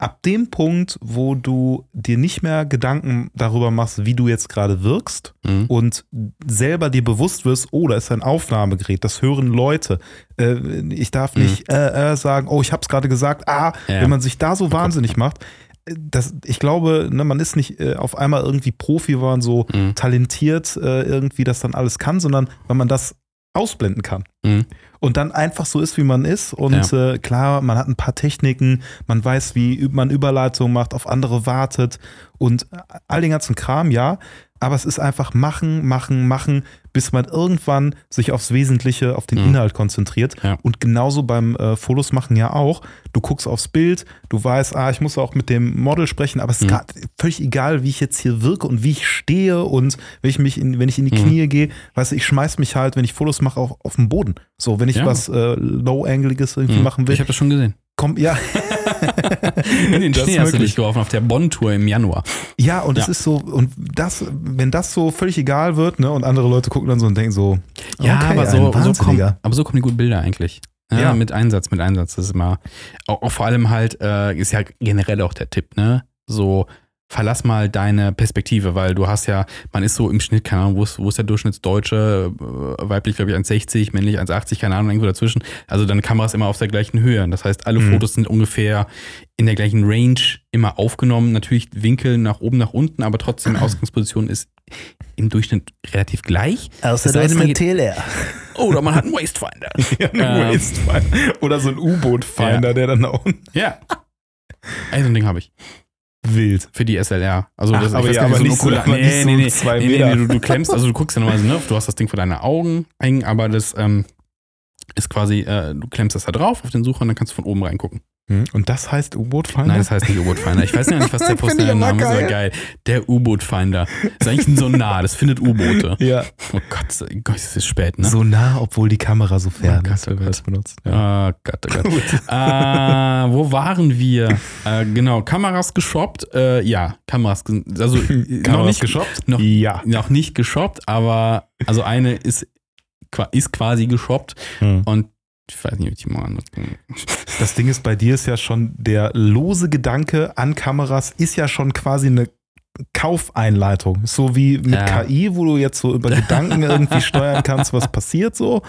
ab dem Punkt, wo du dir nicht mehr Gedanken darüber machst, wie du jetzt gerade wirkst Mhm. und selber dir bewusst wirst, oh, da ist ein Aufnahmegerät, das hören Leute. Äh, ich darf Mhm. nicht äh, äh, sagen, oh, ich habe es gerade gesagt. Ah, Ja. wenn man sich da so wahnsinnig macht, äh, das, ich glaube, ne, man ist nicht äh, auf einmal irgendwie Profi, weil man so Mhm. talentiert äh, irgendwie das dann alles kann, sondern weil man das ausblenden kann. Mhm. und dann einfach so ist, wie man ist. Und äh, klar, man hat ein paar Techniken, man weiß, wie man Überleitungen macht, auf andere wartet und all den ganzen Kram, ja. Aber es ist einfach machen, machen, machen, bis man irgendwann sich aufs Wesentliche, auf den Mhm. Inhalt konzentriert. Ja. Und genauso beim äh, Fotos machen ja auch. Du guckst aufs Bild, du weißt, ah, ich muss auch mit dem Model sprechen, aber es ist Mhm. grad völlig egal, wie ich jetzt hier wirke und wie ich stehe und wenn ich mich in, wenn ich in die Mhm. Knie gehe, weißt du, ich schmeiß mich halt, wenn ich Fotos mache, auf, auf den Boden. So, wenn ich Ja. was äh, low-angeliges irgendwie Mhm. machen will, Ich habe das schon gesehen. komm, ja. In den Das Schnee hast du dich geworfen auf der Bonn-Tour im Januar. Ja, und es Ja. ist so, und das, wenn das so völlig egal wird, ne, und andere Leute gucken dann so und denken so, Ja, okay, aber, ein so, so kommen, aber so kommen die guten Bilder eigentlich. Ja, Ja. Mit Einsatz, mit Einsatz. Das ist immer, auch, auch vor allem halt, äh, ist ja generell auch der Tipp, ne? So, verlass mal deine Perspektive, weil du hast ja, man ist so im Schnitt, keine Ahnung, wo ist, wo ist der Durchschnittsdeutsche, äh, weiblich, glaube ich, 1,60, männlich 1,80, keine Ahnung, irgendwo dazwischen. Also deine Kamera ist immer auf der gleichen Höhe. Das heißt, alle Mhm. Fotos sind ungefähr in der gleichen Range immer aufgenommen. Natürlich Winkel nach oben, nach unten, aber trotzdem Ausgangsposition ist im Durchschnitt relativ gleich. Außer Es du sei hast TLR. Oder man hat einen Wastefinder. Ja, ein Ähm. Wastefinder. Oder so ein U-Boot-Finder, der dann da unten Ja. Ey, so ein Ding habe ich. Wild. Für die SLR. Also Ach, das, aber ja, aber so nicht so- nee, so nee, nee, zwei nee, nee, nee, du, du klemmst, also du guckst ja normalerweise, ne, du hast das Ding vor deine Augen hängen, aber das ähm, ist quasi, äh, du klemmst das da drauf auf den Sucher und dann kannst du von oben reingucken. Hm, Und das heißt U-Boot-Finder? Nein, das heißt nicht U-Boot-Finder. Ich weiß ja nicht, was der professionelle Name ist, aber geil. Der U-Boot-Finder. Ist eigentlich ein Sonar, das findet U-Boote. ja. Oh Gott, Gott, es ist spät, ne? So nah, obwohl die Kamera so fern Oh Gott, ist, oh Gott. das benutzt. Ja. Ah, Gott, oh Gott. äh, wo waren wir? Äh, genau, Kameras geshoppt. Äh, ja, Kameras, also noch Kameras nicht geshoppt? Noch, Ja. noch nicht geshoppt, aber also eine ist, ist quasi geshoppt Hm. und ich weiß nicht, ob ich mal an. Das Ding ist, bei dir ist ja schon der lose Gedanke an Kameras ist ja schon quasi eine Kaufeinleitung. So wie mit Ja. KI, wo du jetzt so über Gedanken irgendwie steuern kannst, was passiert so.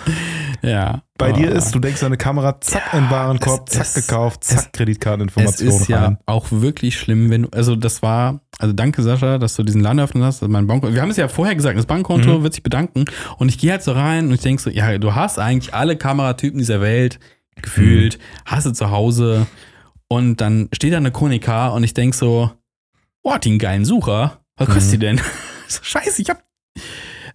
Ja. Bei aber dir ist, du denkst an eine Kamera, zack, Ja, in Warenkorb, es- zack, es- gekauft, zack, Es Kreditkarteninformation ist ja rein. auch wirklich schlimm, wenn du, also das war, also danke Sascha, dass du diesen Laden eröffnet hast, also mein Bankkonto, wir haben es ja vorher gesagt, das Bankkonto Mhm. wird sich bedanken und ich gehe halt so rein und ich denke so, ja, du hast eigentlich alle Kameratypen dieser Welt gefühlt, Mhm. hast du zu Hause und dann steht da eine Konica und ich denke so, boah, einen geilen Sucher, was kostet Mhm. die denn? so, scheiße, ich habe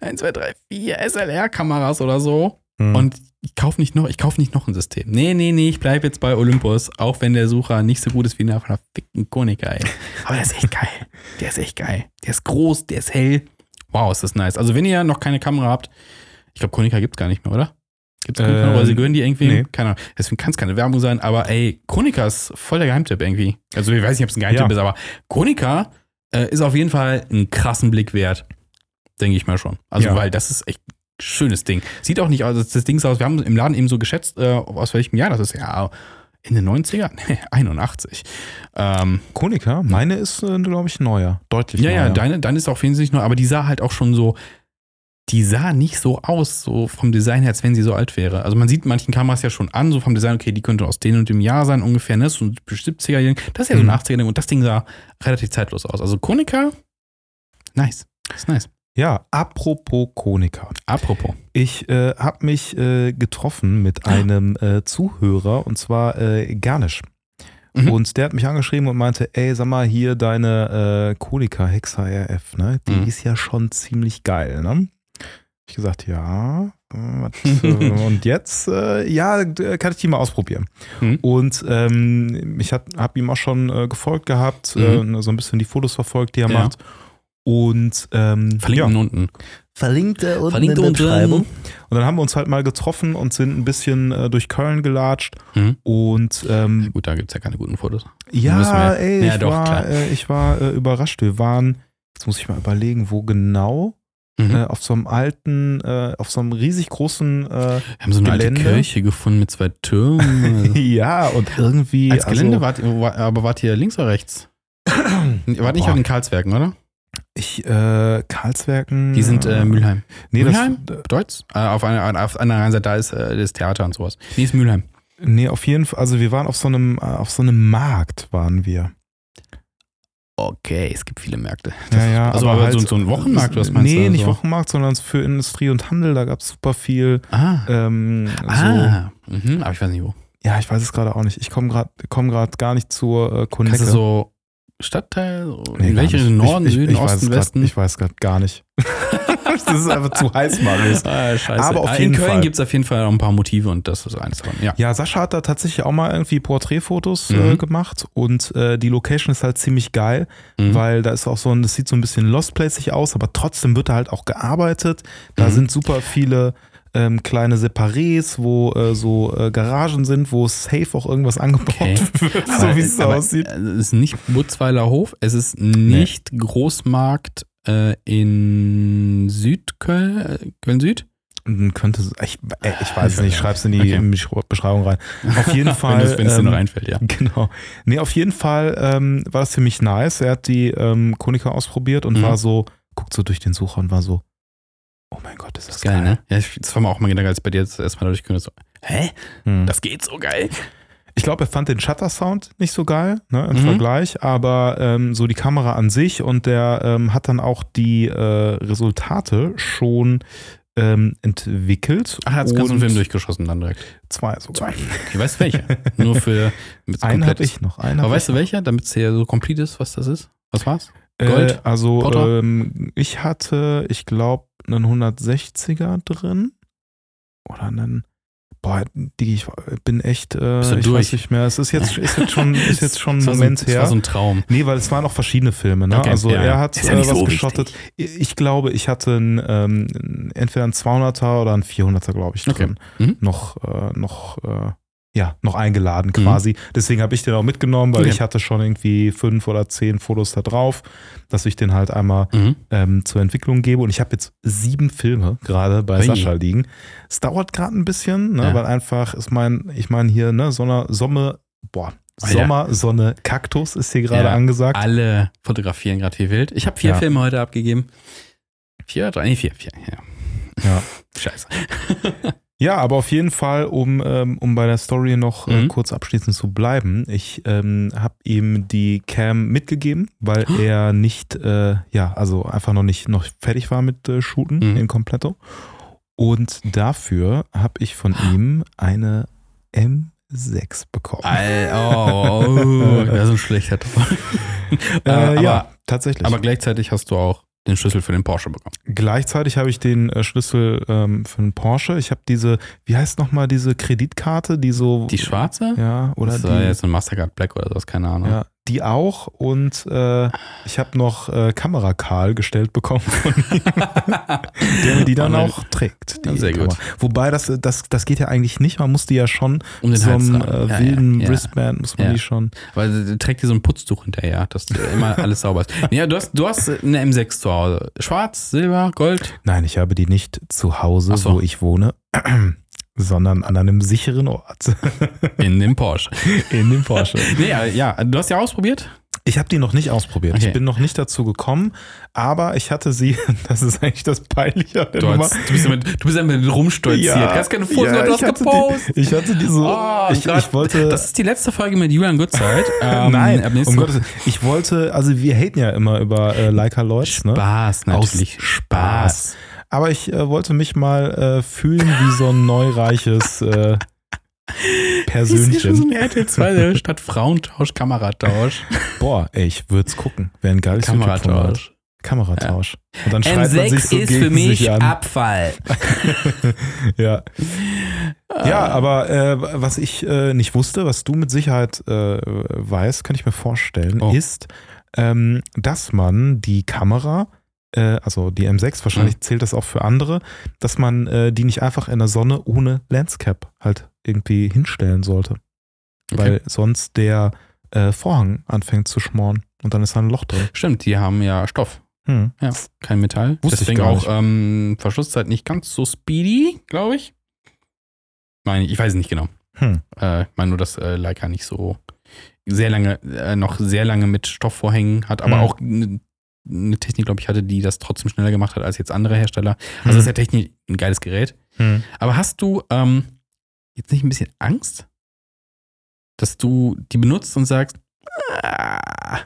1, 2, 3, 4 SLR-Kameras oder so Hm. und ich kaufe nicht noch, ich kaufe nicht noch ein System. Nee, nee, nee, ich bleibe jetzt bei Olympus, auch wenn der Sucher nicht so gut ist wie einer von der ficken Konica, ey. Aber der ist echt geil. Der ist echt geil. Der ist groß, der ist hell. Wow, ist das nice. Also wenn ihr noch keine Kamera habt, ich glaube, Konica gibt's gar nicht mehr, oder? Gibt's Ähm, noch? Oder sie gehören die irgendwie? nee. Keine Ahnung. Deswegen kann es keine Werbung sein, aber ey, Konica ist voll der Geheimtipp irgendwie. Also ich weiß nicht, ob es ein Geheimtipp Ja. ist, aber Konica äh, ist auf jeden Fall einen krassen Blick wert. Denke ich mal schon. Also, Ja. weil das ist echt ein schönes Ding. Sieht auch nicht aus, das Ding ist aus, wir haben im Laden eben so geschätzt, äh, aus welchem Jahr das ist. Ja, in den 90er? Nee, 81. Ähm, Konica, meine ist, äh, glaube ich, neuer. Deutlich ja, neuer. ja, deine, deine ist auf jeden Fall nicht neu, aber die sah halt auch schon so, die sah nicht so aus, so vom Design her, als wenn sie so alt wäre. Also man sieht manchen Kameras ja schon an, so vom Design, okay, die könnte aus dem und dem Jahr sein ungefähr, ne? So ein 70er-Ding. Das ist ja so ein Mhm. 80er-Ding und das Ding sah relativ zeitlos aus. Also Konica, nice. Das ist nice. Ja, apropos Konica. Apropos. Ich äh, habe mich äh, getroffen mit einem äh, Zuhörer und zwar äh, Garnisch. Mhm. Und der hat mich angeschrieben und meinte, ey, sag mal, hier deine äh, Konica Hexa RF, ne? Die Mhm. ist ja schon ziemlich geil, ne? Ich gesagt, ja. äh, äh, und jetzt, äh, ja, d- kann ich die mal ausprobieren. Mhm. Und ähm, ich habe ihm auch schon äh, gefolgt gehabt, äh, so ein bisschen die Fotos verfolgt, die er Mhm. Ja. macht. Und ähm, Verlinken ja. unten. Verlinkt er unten Verlinkt in der unten. Beschreibung. Und dann haben wir uns halt mal getroffen und sind ein bisschen äh, durch Köln gelatscht. Mhm. Und ähm, Gut, da gibt es ja keine guten Fotos. ja, ey, Ja, ich, doch, war, klar. äh, ich war äh, überrascht. Wir waren, jetzt muss ich mal überlegen, wo genau. Mhm. Äh, auf so einem alten, äh, auf so einem riesig großen, äh, Wir haben so eine alte Gelände. Kirche gefunden mit zwei Türmen. ja, und irgendwie. Als Gelände also, wart, war, aber wart ihr links oder rechts? Wart nicht auf den Karlswerken, oder? ich, äh, Karlswerken. Die sind äh, Mülheim. Nee, Mülheim? das, Deutsch? Äh, auf, einer, auf einer anderen Seite, da ist äh, das Theater und sowas. Nee, ist Mülheim. nee, auf jeden Fall. Also, wir waren auf so einem, äh, auf so einem Markt, waren wir. Okay, es gibt viele Märkte. Ja, ja, also aber aber halt- so, so ein Wochenmarkt, was meinst nee, du? nicht so? Wochenmarkt, sondern für Industrie und Handel. Da gab es super viel. Ah. Ähm, so, ah. Mhm, aber ich weiß nicht wo. ja, ich weiß es gerade auch nicht. Ich komme gerade komm grad gar nicht zur äh. Ist das so Stadtteil? So Nee, in gar welche nicht. Norden, ich, ich, Süden, ich Osten, Westen? Ich weiß gerade gar nicht. das ist einfach zu heiß, Marius. Ah, scheiße. Aber auf Ah, jeden in Köln gibt es auf jeden Fall auch ein paar Motive und das ist eines davon. Ja. Ja, Sascha hat da tatsächlich auch mal irgendwie Porträtfotos äh, Mhm. gemacht und äh, die Location ist halt ziemlich geil, Mhm. weil da ist auch so ein, das sieht so ein bisschen Lost Placig aus, aber trotzdem wird da halt auch gearbeitet. Da Mhm. sind super viele ähm, kleine Separés, wo äh, so äh, Garagen sind, wo safe auch irgendwas angebaut Okay. wird, so wie es aussieht. Es ist nicht Butzweiler Hof, es ist nicht Großmarkt äh, in Südköln, äh, Köln Süd. Dann Könnte, es- ich, äh, ich weiß es nicht, schreib's in die Okay. in die Beschreibung rein. Auf jeden Fall. Wenn es es dir noch ähm, einfällt, ja. Genau. Nee, auf jeden Fall ähm, war das ziemlich nice. Er hat die ähm, Konica ausprobiert und Mhm. war so, guckt so durch den Sucher und war so, oh mein Gott, ist das, Das ist geil, ne? Ja, ich- das war mir auch mal Gedanke, als ich bei dir jetzt erstmal dadurch gehört so, hä? Hm. Das geht so geil. Ich glaube, er fand den Shutter-Sound nicht so geil, ne, im Mhm. Vergleich, aber ähm, so die Kamera an sich und der ähm, hat dann auch die äh, Resultate schon ähm, entwickelt. Ach, er hat den ganzen Film durchgeschossen dann direkt. Zwei sogar. Okay, weißt du welcher? Nur für, Einen habe ist. ich noch. Einen Aber weißt du ich welcher, damit es ja so komplett ist, was das ist? Was war's? noch. Gold? Äh, also ähm, ich hatte, ich glaube, einen 160er drin. Oder einen. Boah, Digi, ich bin echt, äh, ich durch? weiß nicht mehr. Es ist jetzt, ist jetzt schon, ist jetzt schon ein war so Moment Das war her. so ein Traum. Nee, weil es waren auch verschiedene Filme. Ne? Okay, also ja, er hat ja äh, was so geschottet. Ich glaube, ich hatte ein, ähm, entweder ein 200er oder ein 400er, glaube ich, Okay. drin. Mhm. Noch, äh, noch, äh, ja, noch eingeladen quasi. Deswegen habe ich den auch mitgenommen, weil Okay. ich hatte schon irgendwie fünf oder zehn Fotos da drauf, dass ich den halt einmal Mhm. ähm, zur Entwicklung gebe. Und ich habe jetzt sieben Filme gerade bei Ui. Sascha liegen. Es dauert gerade ein bisschen, ne, Ja. weil einfach ist mein, ich meine hier, ne, Sonne, Sommer, boah, Alter. Sommer, Sonne, Kaktus ist hier gerade Ja. angesagt. Alle fotografieren gerade wie wild. Ich habe vier Ja. Filme heute abgegeben. Vier drei? Nee, vier, vier. Ja. Ja. Scheiße. Ja, aber auf jeden Fall, um, ähm, um bei der Story noch äh, Mhm. kurz abschließend zu bleiben, ich ähm, habe ihm die Cam mitgegeben, weil er nicht, äh, ja, also einfach noch nicht noch fertig war mit äh, Shooten Mhm. in Completo. Und dafür habe ich von ihm eine M6 bekommen. Al- oh, oh, das ist ein schlechter. Äh, aber, ja, tatsächlich. aber gleichzeitig hast du auch den Schlüssel für den Porsche bekommen. Gleichzeitig habe ich den äh, Schlüssel ähm, für einen Porsche. Ich habe diese, wie heißt nochmal diese Kreditkarte, die so. Die schwarze? Ja, oder das die. war jetzt ein Mastercard Black oder sowas, keine Ahnung. Ja, die auch. Und äh, ich habe noch äh, Kamera Karl gestellt bekommen von ihm, der mir die dann auch trägt. Die sehr gut. Kamera. Wobei das, das, das geht ja eigentlich nicht. Man muss die ja schon Um den so einem äh, Ja, wilden ja, ja. Wristband muss man die schon. Weil der trägt dir so ein Putztuch hinterher, dass immer alles sauber ist. Ja, du hast, du hast eine M6 zu Hause. Schwarz, Silber, Gold. Nein, ich habe die nicht zu Hause, so. wo ich wohne, sondern an einem sicheren Ort. In dem Porsche. In dem Porsche. Nee, ja, ja, du hast ja ausprobiert? Ich habe die noch nicht ausprobiert. Okay. Ich bin noch nicht dazu gekommen, aber ich hatte sie, das ist eigentlich das Peinliche an der Du, hast, du, bist damit, du bist damit rumstolziert. Kannst keine Fotos, ja, du hast gepostet. Die, ich hatte die so. Oh, ich, Gott. ich wollte. Das ist die letzte Folge mit Julian Goodzeit. Ähm, nein, um Gottes. Ich wollte, also wir haten ja immer über äh, Leica Lloyds, ne? Spaß, natürlich. Aus Spaß. Aber ich äh, wollte mich mal äh, fühlen wie so ein neureiches äh, Das ist hier schon so Persönchen. ein RTL 2 statt Frauentausch, Kameratausch. Boah, ey, ich würde es gucken. Wäre ein geiles. Kameratausch. Kameratausch. Und dann schreit man sich so gegen sich an. Abfall. Ja. Ja, aber äh, was ich äh, nicht wusste, was du mit Sicherheit äh, weißt, könnte ich mir vorstellen, Oh. ist, ähm, dass man die Kamera, äh, also die M6, wahrscheinlich Mhm. zählt das auch für andere, dass man äh, die nicht einfach in der Sonne ohne Lenscap halt irgendwie hinstellen sollte. Okay. Weil sonst der äh, Vorhang anfängt zu schmoren und dann ist da ein Loch drin. Stimmt, die haben ja Stoff. Hm. Ja, kein Metall. Wusste Deswegen auch ähm, Verschlusszeit nicht ganz so speedy, glaube ich. Meine ich, weiß es nicht genau. Hm. Äh, ich meine nur, dass äh, Leica nicht so sehr lange, äh, noch sehr lange mit Stoffvorhängen hat, aber Mhm. auch eine Technik, glaube ich, hatte, die das trotzdem schneller gemacht hat als jetzt andere Hersteller. Also Mhm. ist ja technisch ein geiles Gerät. Hm. Aber hast du ähm, jetzt nicht ein bisschen Angst, dass du die benutzt und sagst, ah,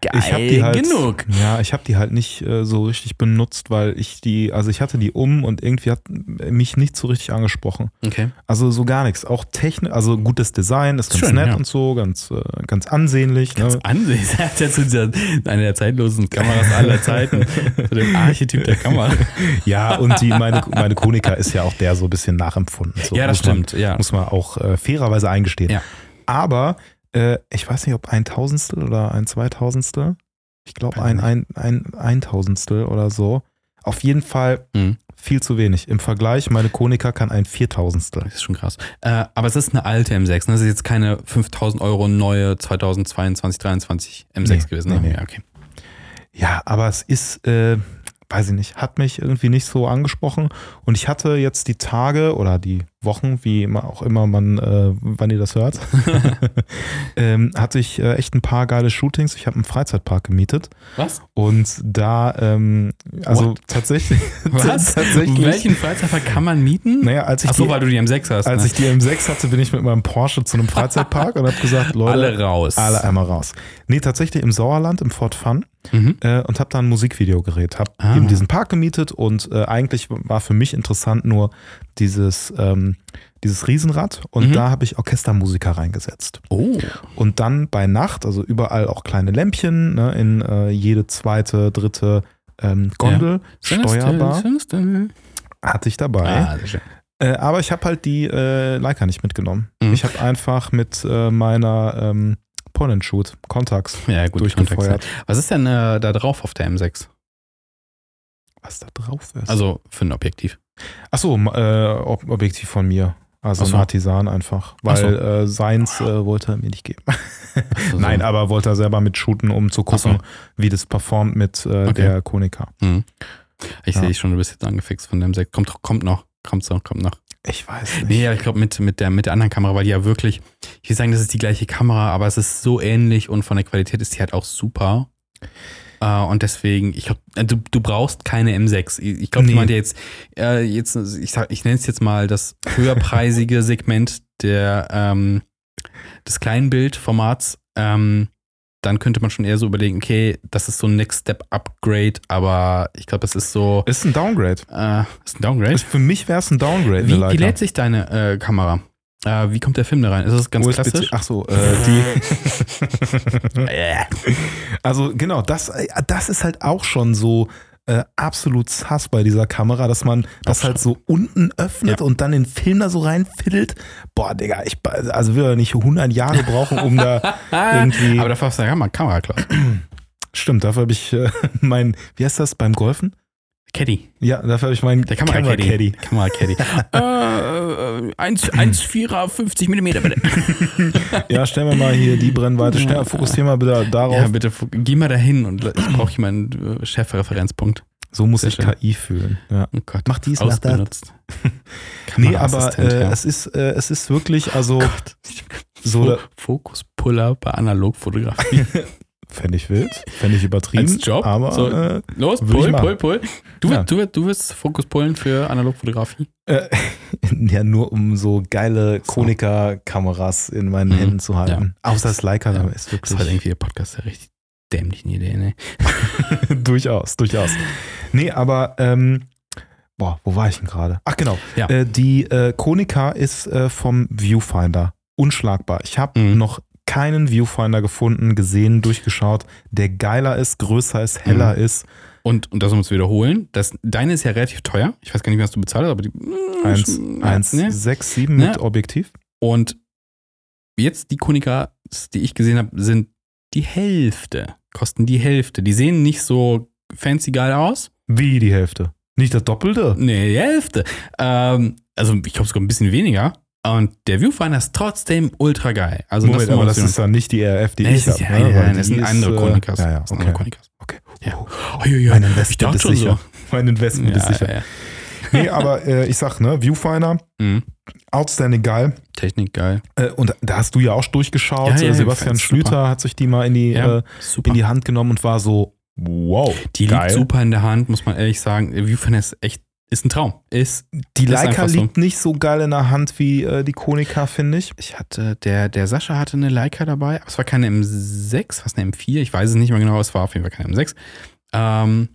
geil ich habe die halt, genug. Ja, ich habe die halt nicht äh, so richtig benutzt, weil ich die, also ich hatte die um und irgendwie hat mich nicht so richtig angesprochen. Okay. Also so gar nichts. Auch Technik, also gutes Design, ist ganz Schön, nett ja. und so, ganz, äh, ganz ansehnlich. Ganz ne? Er hat jetzt dieser- eine der zeitlosen Kameras aller Zeiten. Zu dem Archetyp der Kamera. Ja, und die, meine, meine Konica ist ja auch der so ein bisschen nachempfunden. So ja, das muss man- stimmt. Ja. Muss man auch äh, fairerweise eingestehen. Ja. Aber äh, ich weiß nicht, ob ein Tausendstel oder ein Zweitausendstel. Ich glaube ein, nicht. ein, ein Eintausendstel oder so. Auf jeden Fall Mhm. viel zu wenig. Im Vergleich, meine Konica kann ein Viertausendstel. Das ist schon krass. Äh, aber es ist eine alte M6. Ne? Das ist jetzt keine 5000 Euro neue 2022, 23 M6 Nee, gewesen. nee, Ne? nee. Ja, okay. Ja, aber es ist, äh, weiß ich nicht, hat mich irgendwie nicht so angesprochen. Und ich hatte jetzt die Tage oder die Wochen, wie immer auch immer man, äh, wann ihr das hört, ähm, hatte ich äh, echt ein paar geile Shootings. Ich habe einen Freizeitpark gemietet Was? und da, ähm, also tatsächlich, Was? tatsächlich, Welchen Freizeitpark kann man mieten? naja, als ich, Achso, die, weil du die M6 hast. als ne? ich die M6 hatte, bin ich mit meinem Porsche zu einem Freizeitpark und habe gesagt, Leute, alle raus. alle einmal raus. Nee, tatsächlich im Sauerland, im Fort Fun Mhm. äh, und habe da ein Musikvideo gedreht. Habe Ah. eben diesen Park gemietet und äh, eigentlich war für mich interessant nur dieses, ähm, dieses Riesenrad und Mhm. da habe ich Orchestermusiker reingesetzt. Oh. Und dann bei Nacht, also überall auch kleine Lämpchen, ne, in äh, jede zweite, dritte ähm, Gondel steuerbar Sinister. hatte ich dabei. Ah, sehr schön. Äh, aber ich habe halt die äh, Leica nicht mitgenommen. Mhm. Ich habe einfach mit äh, meiner ähm, Point-and-Shoot Contax Ja, gut, durchgefeuert. Kontext. Was ist denn äh, da drauf auf der M6? Was da drauf ist. Also für ein Objektiv. Achso, äh, Ob Objektiv von mir. Also so. ein Artisan einfach. Ach so. Weil äh, seins äh, wollte er mir nicht geben. Also Nein, aber wollte er selber mit shooten, um zu so. gucken, wie das performt mit äh, Okay. der Konica. Mhm. Ich Ja. sehe schon, du bist jetzt angefixt von der M6. Kommt, kommt noch. Kommt noch, kommt noch. Ich weiß nicht. Nee, ich glaube mit, mit, der, mit der anderen Kamera, weil die ja wirklich, ich will sagen, das ist die gleiche Kamera, aber es ist so ähnlich und von der Qualität ist die halt auch super. Äh, und deswegen, ich glaube, du, du brauchst keine M6. Ich, glaube, Nee. meint ja jetzt, äh, jetzt, ich, sag- ich nenne es jetzt mal das höherpreisige Segment der, ähm, des Kleinbildformats. Ähm, dann könnte man schon eher so überlegen, okay, das ist so ein Next Step Upgrade, aber ich glaube, das ist so, Ist ein Downgrade. äh, ist ein Downgrade. Ist, für mich wäre es ein Downgrade. Wie, wie lädt sich deine äh, Kamera? Äh, wie kommt der Film da rein? Ist das ganz USB-C klassisch? Ach so, äh, die. also genau, das, äh, das ist halt auch schon so äh, absolut sass bei dieser Kamera, dass man das halt so unten öffnet Ja. und dann den Film da so reinfiddelt. Boah, Digga, ich also will ja nicht 100 Jahre brauchen, um da irgendwie. Aber dafür hast du ja mal Kamera, klar. Stimmt, dafür habe ich äh, mein, wie heißt das beim Golfen? Caddy. Ja, dafür habe ich meinen Der Kamera Caddy. Caddy. Kamera Caddy. äh, 1,4er, 50 Millimeter bitte. Ja, stellen wir mal hier die Brennweite. Stell, fokussier mal bitte darauf. Ja, bitte, geh mal dahin und ich brauche hier meinen äh, Chefreferenzpunkt. so muss Sehr sich schön. KI fühlen. Ja. Oh Gott. Mach dies, mach das. Nee, aber äh, ja. es, ist, äh, es ist wirklich, also Gott. so, Fo Fokuspuller bei Analogfotografie. Fände ich wild, fände ich übertrieben. Als Job? Aber So. äh, Los, pull, pull, pull. Du, Ja. wirst- du, wirst- du wirst Fokuspullen für Analogfotografie? äh, ja, nur um so geile Konica-Kameras in meinen Mhm. Händen zu halten. Außer das Leica Ja. ist Das wirklich war halt irgendwie der Podcast der richtig dämlichen Idee, ne? durchaus, durchaus. Nee, aber ähm, boah, wo war ich denn gerade? Ach genau, Ja. äh, die äh, Konica ist äh, vom Viewfinder unschlagbar. Ich habe Mhm. noch keinen Viewfinder gefunden, gesehen, durchgeschaut, der geiler ist, größer ist, heller Mhm. ist. Und, und das um zu wiederholen, das, deine ist ja relativ teuer. Ich weiß gar nicht, was du bezahlt hast, aber die. mm, 1, schon- 1, ne? 6, 7 Ne? mit Objektiv. Und jetzt die Konica, die ich gesehen habe, sind die Hälfte. Kosten die Hälfte. Die sehen nicht so fancy geil aus. Wie die Hälfte? Nicht das Doppelte? Nee, die Hälfte. Ähm, also ich glaube sogar ein bisschen weniger. Und der Viewfinder ist trotzdem ultra geil. Also Moment, aber das ist dann nicht die RF, die Nee, ich das ist, habe. ja, ne? ja, das sind ist, andere Konicas. Ja, ja, Das sind andere okay. Konicas. okay. Ja. Oh, ja, ja. Mein Investment ist sicher. Mein Investment ist Ja, sicher. ja. Nee, aber äh, ich sag, ne, Viewfinder, Mhm. outstanding geil. Technik geil. Äh, und da hast du ja auch durchgeschaut. Sebastian Schlüter hat sich die mal in die, äh, in die Hand genommen und war so, wow. Die geil. liegt super in der Hand, muss man ehrlich sagen. Der Viewfinder ist echt ist ein Traum. Ist, Die Ist Leica so. liegt nicht so geil in der Hand wie äh, die Konica, finde ich. ich hatte, der, der Sascha hatte eine Leica dabei, aber es war keine M6, was eine M4, ich weiß es nicht mehr genau, es war auf jeden Fall keine M6. Ähm,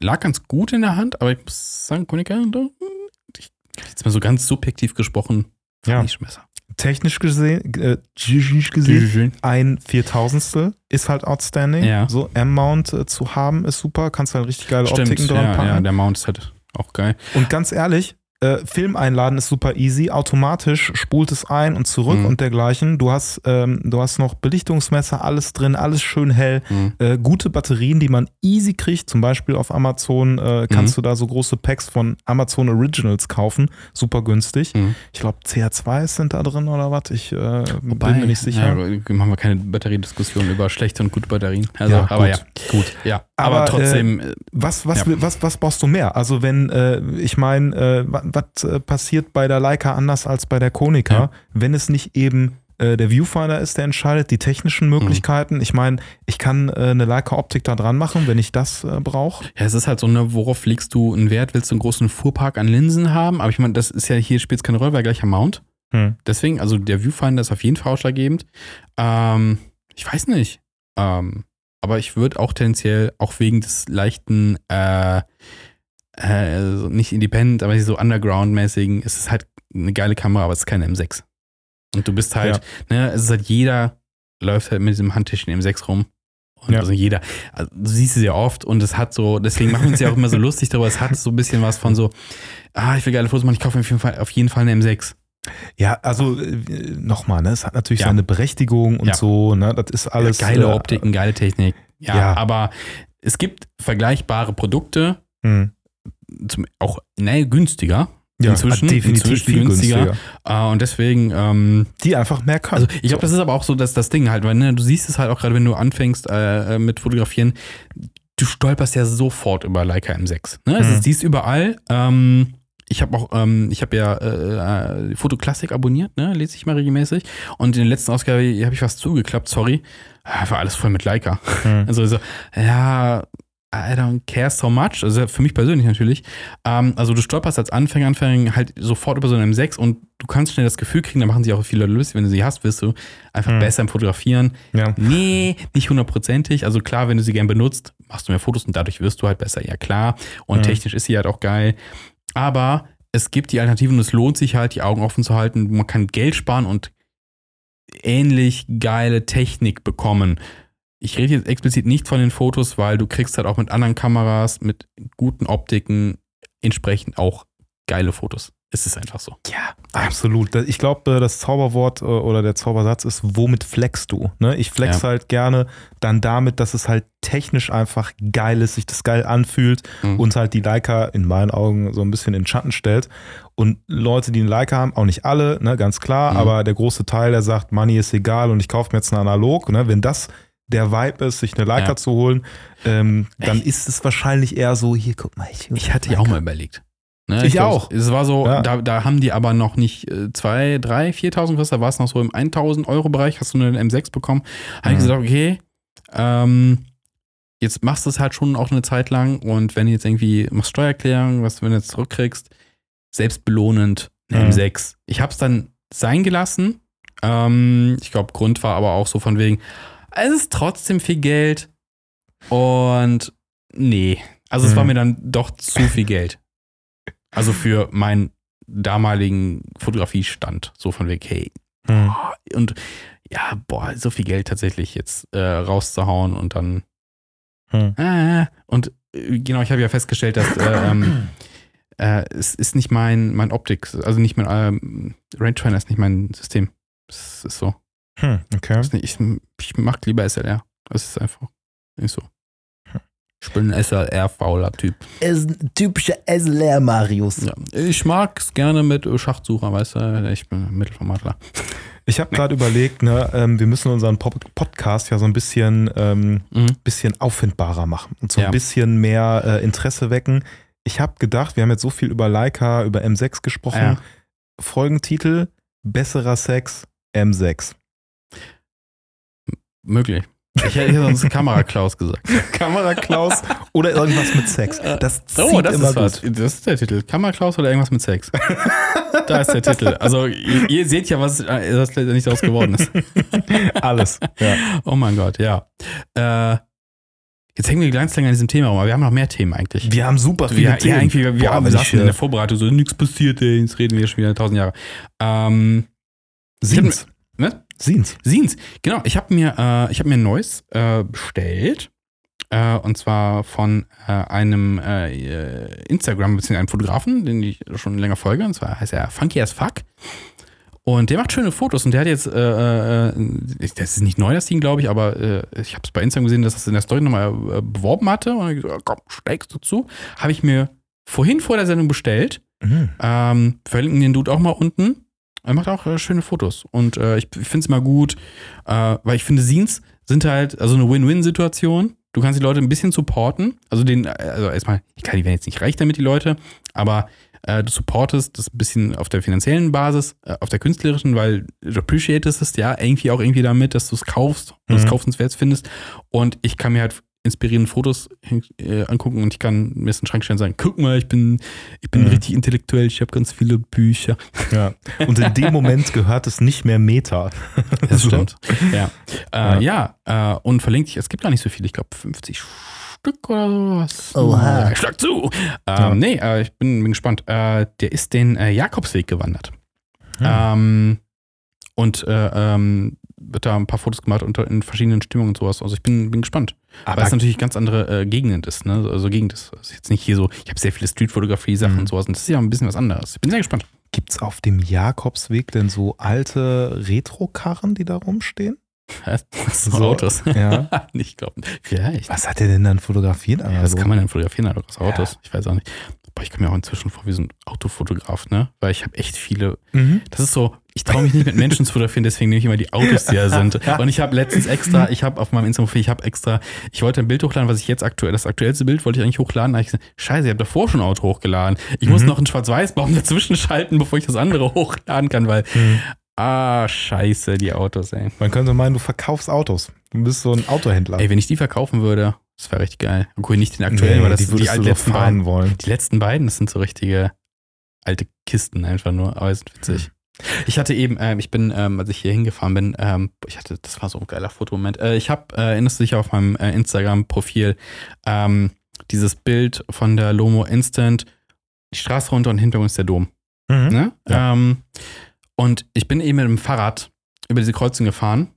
lag ganz gut in der Hand, aber ich muss sagen, Konica, ich, jetzt mal so ganz subjektiv gesprochen, Ja. ich schon besser. Technisch gesehen, äh, gesehen ein Viertausendstel ist halt outstanding. Ja. So M-Mount äh, zu haben ist super, kannst halt richtig geile Optiken Stimmt, dran ja, packen. ja, der Mount ist halt auch geil. Und ganz ehrlich, äh, Film einladen ist super easy. Automatisch spult es ein und zurück Mhm. und dergleichen. Du hast, ähm, du hast noch Belichtungsmesser, alles drin, alles schön hell. Mhm. Äh, gute Batterien, die man easy kriegt. Zum Beispiel auf Amazon äh, kannst Mhm. du da so große Packs von Amazon Originals kaufen. Super günstig. Mhm. Ich glaube, CH2 sind da drin oder was. Ich äh, bin mir nicht sicher. Ja, machen wir keine Batteriediskussion über schlechte und gute Batterien. Also, Ja, aber gut, ja. gut. Ja, aber, Aber, trotzdem, äh, Was, was, Ja. was, was brauchst du mehr? Also wenn, äh, ich meine, äh, was, äh, passiert bei der Leica anders als bei der Konica, Ja. wenn es nicht eben äh, der Viewfinder ist, der entscheidet, die technischen Mhm. Möglichkeiten. Ich meine, ich kann äh, eine Leica-Optik da dran machen, wenn ich das äh, brauche. ja, es ist halt so, ne, worauf legst du einen Wert? Willst du einen großen Fuhrpark an Linsen haben? Aber ich meine, das ist ja hier spielt es keine Rolle, weil gleicher Mount. Hm. Deswegen, also der Viewfinder ist auf jeden Fall ausschlaggebend. Ähm, ich weiß nicht. Ähm, aber ich würde auch tendenziell, auch wegen des leichten, äh, äh, nicht independent, aber so underground-mäßigen, ist es halt eine geile Kamera, aber es ist keine M6. Und du bist halt, ne, es ist halt jeder läuft halt mit diesem Handtäschchen M6 rum. Und Ja. also jeder, also du siehst es ja oft und es hat so, deswegen machen wir uns ja auch immer so lustig darüber, es hat so ein bisschen was von so, ah, ich will geile Fotos machen, ich kaufe auf jeden Fall, auf jeden Fall eine M6. Ja, also äh, nochmal, ne, es hat natürlich Ja. seine Berechtigung und Ja. so, ne, das ist alles. geile äh, Optiken, geile Technik. Ja, Ja. aber es gibt vergleichbare Produkte, hm. zum, auch ne, günstiger. Ja, Inzwischen- definitiv inzwischen viel günstiger. günstiger. Äh, und deswegen, ähm, Die einfach mehr können. also ich glaube, das ist aber auch so dass das Ding halt, weil ne, du siehst es halt auch gerade, wenn du anfängst äh, äh, mit Fotografieren, du stolperst ja sofort über Leica M6. Ne? Es Mhm. ist dies überall. Ähm, ich habe auch, ähm, ich habe ja äh, äh, Fotoklassik abonniert, ne? lese ich mal regelmäßig. Und in der letzten Ausgabe habe ich was zugeklappt, sorry. Ah, War alles voll mit Leica. Hm. Also so, ja, I don't care so much. Also für mich persönlich natürlich. Ähm, also du stolperst als Anfänger, Anfänger halt sofort über so einen M6 und du kannst schnell das Gefühl kriegen, da machen sich auch viele Leute lustig, wenn du sie hast, wirst du einfach Hm. besser im Fotografieren. ja. Nee, nicht hundertprozentig. Also klar, wenn du sie gern benutzt, machst du mehr Fotos und dadurch wirst du halt besser. Ja klar. Und Mhm. technisch ist sie halt auch geil. Aber es gibt die Alternativen und es lohnt sich halt, die Augen offen zu halten. Man kann Geld sparen und ähnlich geile Technik bekommen. Ich rede jetzt explizit nicht von den Fotos, weil du kriegst halt auch mit anderen Kameras, mit guten Optiken entsprechend auch geile Fotos. Es ist einfach so. Ja, absolut. Ich glaube, das Zauberwort äh, oder der Zaubersatz ist, womit flexst du? Ne? Ich flex Ja. halt gerne dann damit, dass es halt technisch einfach geil ist, sich das geil anfühlt Mhm. und halt die Leica in meinen Augen so ein bisschen in den Schatten stellt. Und Leute, die einen Leica haben, auch nicht alle, ne, ganz klar, Mhm. aber der große Teil, der sagt, Money ist egal und ich kaufe mir jetzt eine Analog. Ne? Wenn das der Vibe ist, sich eine Leica Ja. zu holen, ähm, dann ist es wahrscheinlich eher so, hier, guck mal, ich, Ich hatte ja auch mal überlegt. Ne, Ich glaub, auch. Es es war so, Ja. da, da haben die aber noch nicht äh, 2, 3, 4.000 gekostet, da war es noch so im 1.000 Euro Bereich, hast du eine M6 bekommen. Habe ich Mhm. gesagt, okay, ähm, jetzt machst du es halt schon auch eine Zeit lang und wenn du jetzt irgendwie machst Steuererklärung, was du wenn du jetzt zurückkriegst, selbstbelohnend eine Mhm. M6. Ich habe es dann sein gelassen. Ähm, ich glaube, Grund war aber auch so von wegen, es ist trotzdem viel Geld und nee, also es Mhm. war mir dann doch zu viel Geld. Also für meinen damaligen Fotografiestand, so von wegen, hey, Hm. und ja, boah, so viel Geld tatsächlich jetzt äh, rauszuhauen und dann Hm. äh, und genau, ich habe ja festgestellt, dass äh, ähm, äh, es ist nicht mein, mein Optik, also nicht mein ähm, Rangefinder ist nicht mein System. Es ist so. Hm, okay. Ist nicht, ich, ich mag lieber SLR. Das ist einfach nicht so. Ich bin ein SLR-fauler Typ. Ist ein typischer SLR Marius. Ja. Ich mag es gerne mit Schachtsucher, weißt du? Ich bin Mittelformatler. Ich habe gerade überlegt, ne, ähm, wir müssen unseren Pop Podcast ja so ein bisschen, ähm, Mhm. bisschen auffindbarer machen und so ein Ja. bisschen mehr äh, Interesse wecken. Ich habe gedacht, wir haben jetzt so viel über Leica, über M6 gesprochen. Ja. Folgentitel: Besserer Sex, M6. Möglich. Ich hätte sonst Kamera-Klaus gesagt. Kamera-Klaus oder irgendwas mit Sex. Das zieht Oh, das immer ist was. gut. Das ist der Titel. Kamera-Klaus oder irgendwas mit Sex. da ist der Titel. Also, ihr, ihr seht ja, was, äh, was letztendlich daraus geworden ist. Alles. Ja. Oh mein Gott, ja. Äh, jetzt hängen wir ganz lange an diesem Thema rum, aber wir haben noch mehr Themen eigentlich. Wir haben super viele Wir, ja, Themen. irgendwie, wir, Boah, haben, wir saßen in äh, der Vorbereitung so, nichts passiert, ey, jetzt reden wir schon wieder tausend Jahre. Ähm, Siehen's. Was? Siehen's. Siehen's. Genau, ich habe mir, äh, ich hab mir ein neues äh, bestellt. Äh, und zwar von äh, einem äh, Instagram, beziehungsweise einem Fotografen, den ich schon länger folge. Und zwar heißt er Funky as Fuck. Und der macht schöne Fotos und der hat jetzt, äh, äh, das ist nicht neu, das Ding, glaube ich, aber äh, ich habe es bei Instagram gesehen, dass das in der Story nochmal äh, beworben hatte. Und ich gesagt, komm, steigst du zu. Habe ich mir vorhin vor der Sendung bestellt. Mhm. Ähm, verlinken den Dude auch mal unten. Er macht auch äh, schöne Fotos. Und äh, ich finde es immer gut, äh, weil ich finde, Scenes sind halt also eine Win-Win-Situation. Du kannst die Leute ein bisschen supporten. Also den, also erstmal, klar, die werden jetzt nicht reich damit, die Leute, aber äh, du supportest das ein bisschen auf der finanziellen Basis, äh, auf der künstlerischen, weil du appreciatest es ja irgendwie auch irgendwie damit, dass du es kaufst und es Mhm. kaufenswert findest. Und ich kann mir halt inspirierende Fotos äh, angucken und ich kann mir das in den Schrank stellen und sagen, guck mal, ich bin, ich bin Mhm. richtig intellektuell, ich habe ganz viele Bücher. Ja. Und in dem Moment gehört es nicht mehr Meta. Das So. stimmt. Ja, äh, ja. äh, und verlinkt ich, es gibt gar nicht so viel, ich glaube 50 Stück oder sowas. Oha. Ja, ich schlag zu. Ähm, Ja. Nee, äh, ich bin, bin gespannt. Äh, der ist den äh, Jakobsweg gewandert. Hm. Ähm, und äh, ähm, wird da ein paar Fotos gemacht unter, in verschiedenen Stimmungen und sowas. Also ich bin, bin gespannt. Weil Aber es natürlich ganz andere äh, Gegend ist, ne? Also Gegend ist. Also jetzt nicht hier so, ich habe sehr viele Streetfotografie-Sachen Mhm. und sowas. Und das ist ja ein bisschen was anderes. Ich bin sehr gespannt. gibt es auf dem Jakobsweg denn so alte Retro-Karren, die da rumstehen? Was? So So, Autos. Ja. ich glaube, vielleicht. Was hat der denn dann fotografiert? Ja, das kann man dann fotografieren, aus Autos. Ich weiß auch nicht. Boah, ich komme mir auch inzwischen vor wie so ein Autofotograf, ne? Weil ich habe echt viele. Mhm. Das ist so, ich traue mich nicht mit Menschen zu fotografieren, deswegen nehme ich immer die Autos, die da sind. Und ich habe letztens extra, ich habe auf meinem Instagram-Profil, ich habe extra, ich wollte ein Bild hochladen, was ich jetzt aktuell, das aktuellste Bild wollte ich eigentlich hochladen. Da hab ich gesagt, scheiße, ich habe davor schon ein Auto hochgeladen. Ich muss Mhm. noch einen Schwarz-Weiß-Baum dazwischen schalten, bevor ich das andere hochladen kann, weil, Mhm. ah, scheiße, die Autos, ey. Man könnte meinen, du verkaufst Autos. Du bist so ein Autohändler. Ey, wenn ich die verkaufen würde, das wäre richtig geil. Okay, nicht den aktuellen, Nee, weil das die die letzten fahren beiden. wollen. Die letzten beiden, das sind so richtige alte Kisten einfach nur, aber sind witzig. Ich hatte eben, ähm, ich bin, ähm, als ich hier hingefahren bin, ähm, ich hatte, das war so ein geiler Fotomoment. Äh, ich habe, äh, erinnerst du dich auf meinem äh, Instagram-Profil, ähm, dieses Bild von der Lomo Instant, die Straße runter und hinter uns der Dom. Mhm. Ne? Ja. Ähm, und ich bin eben mit dem Fahrrad über diese Kreuzung gefahren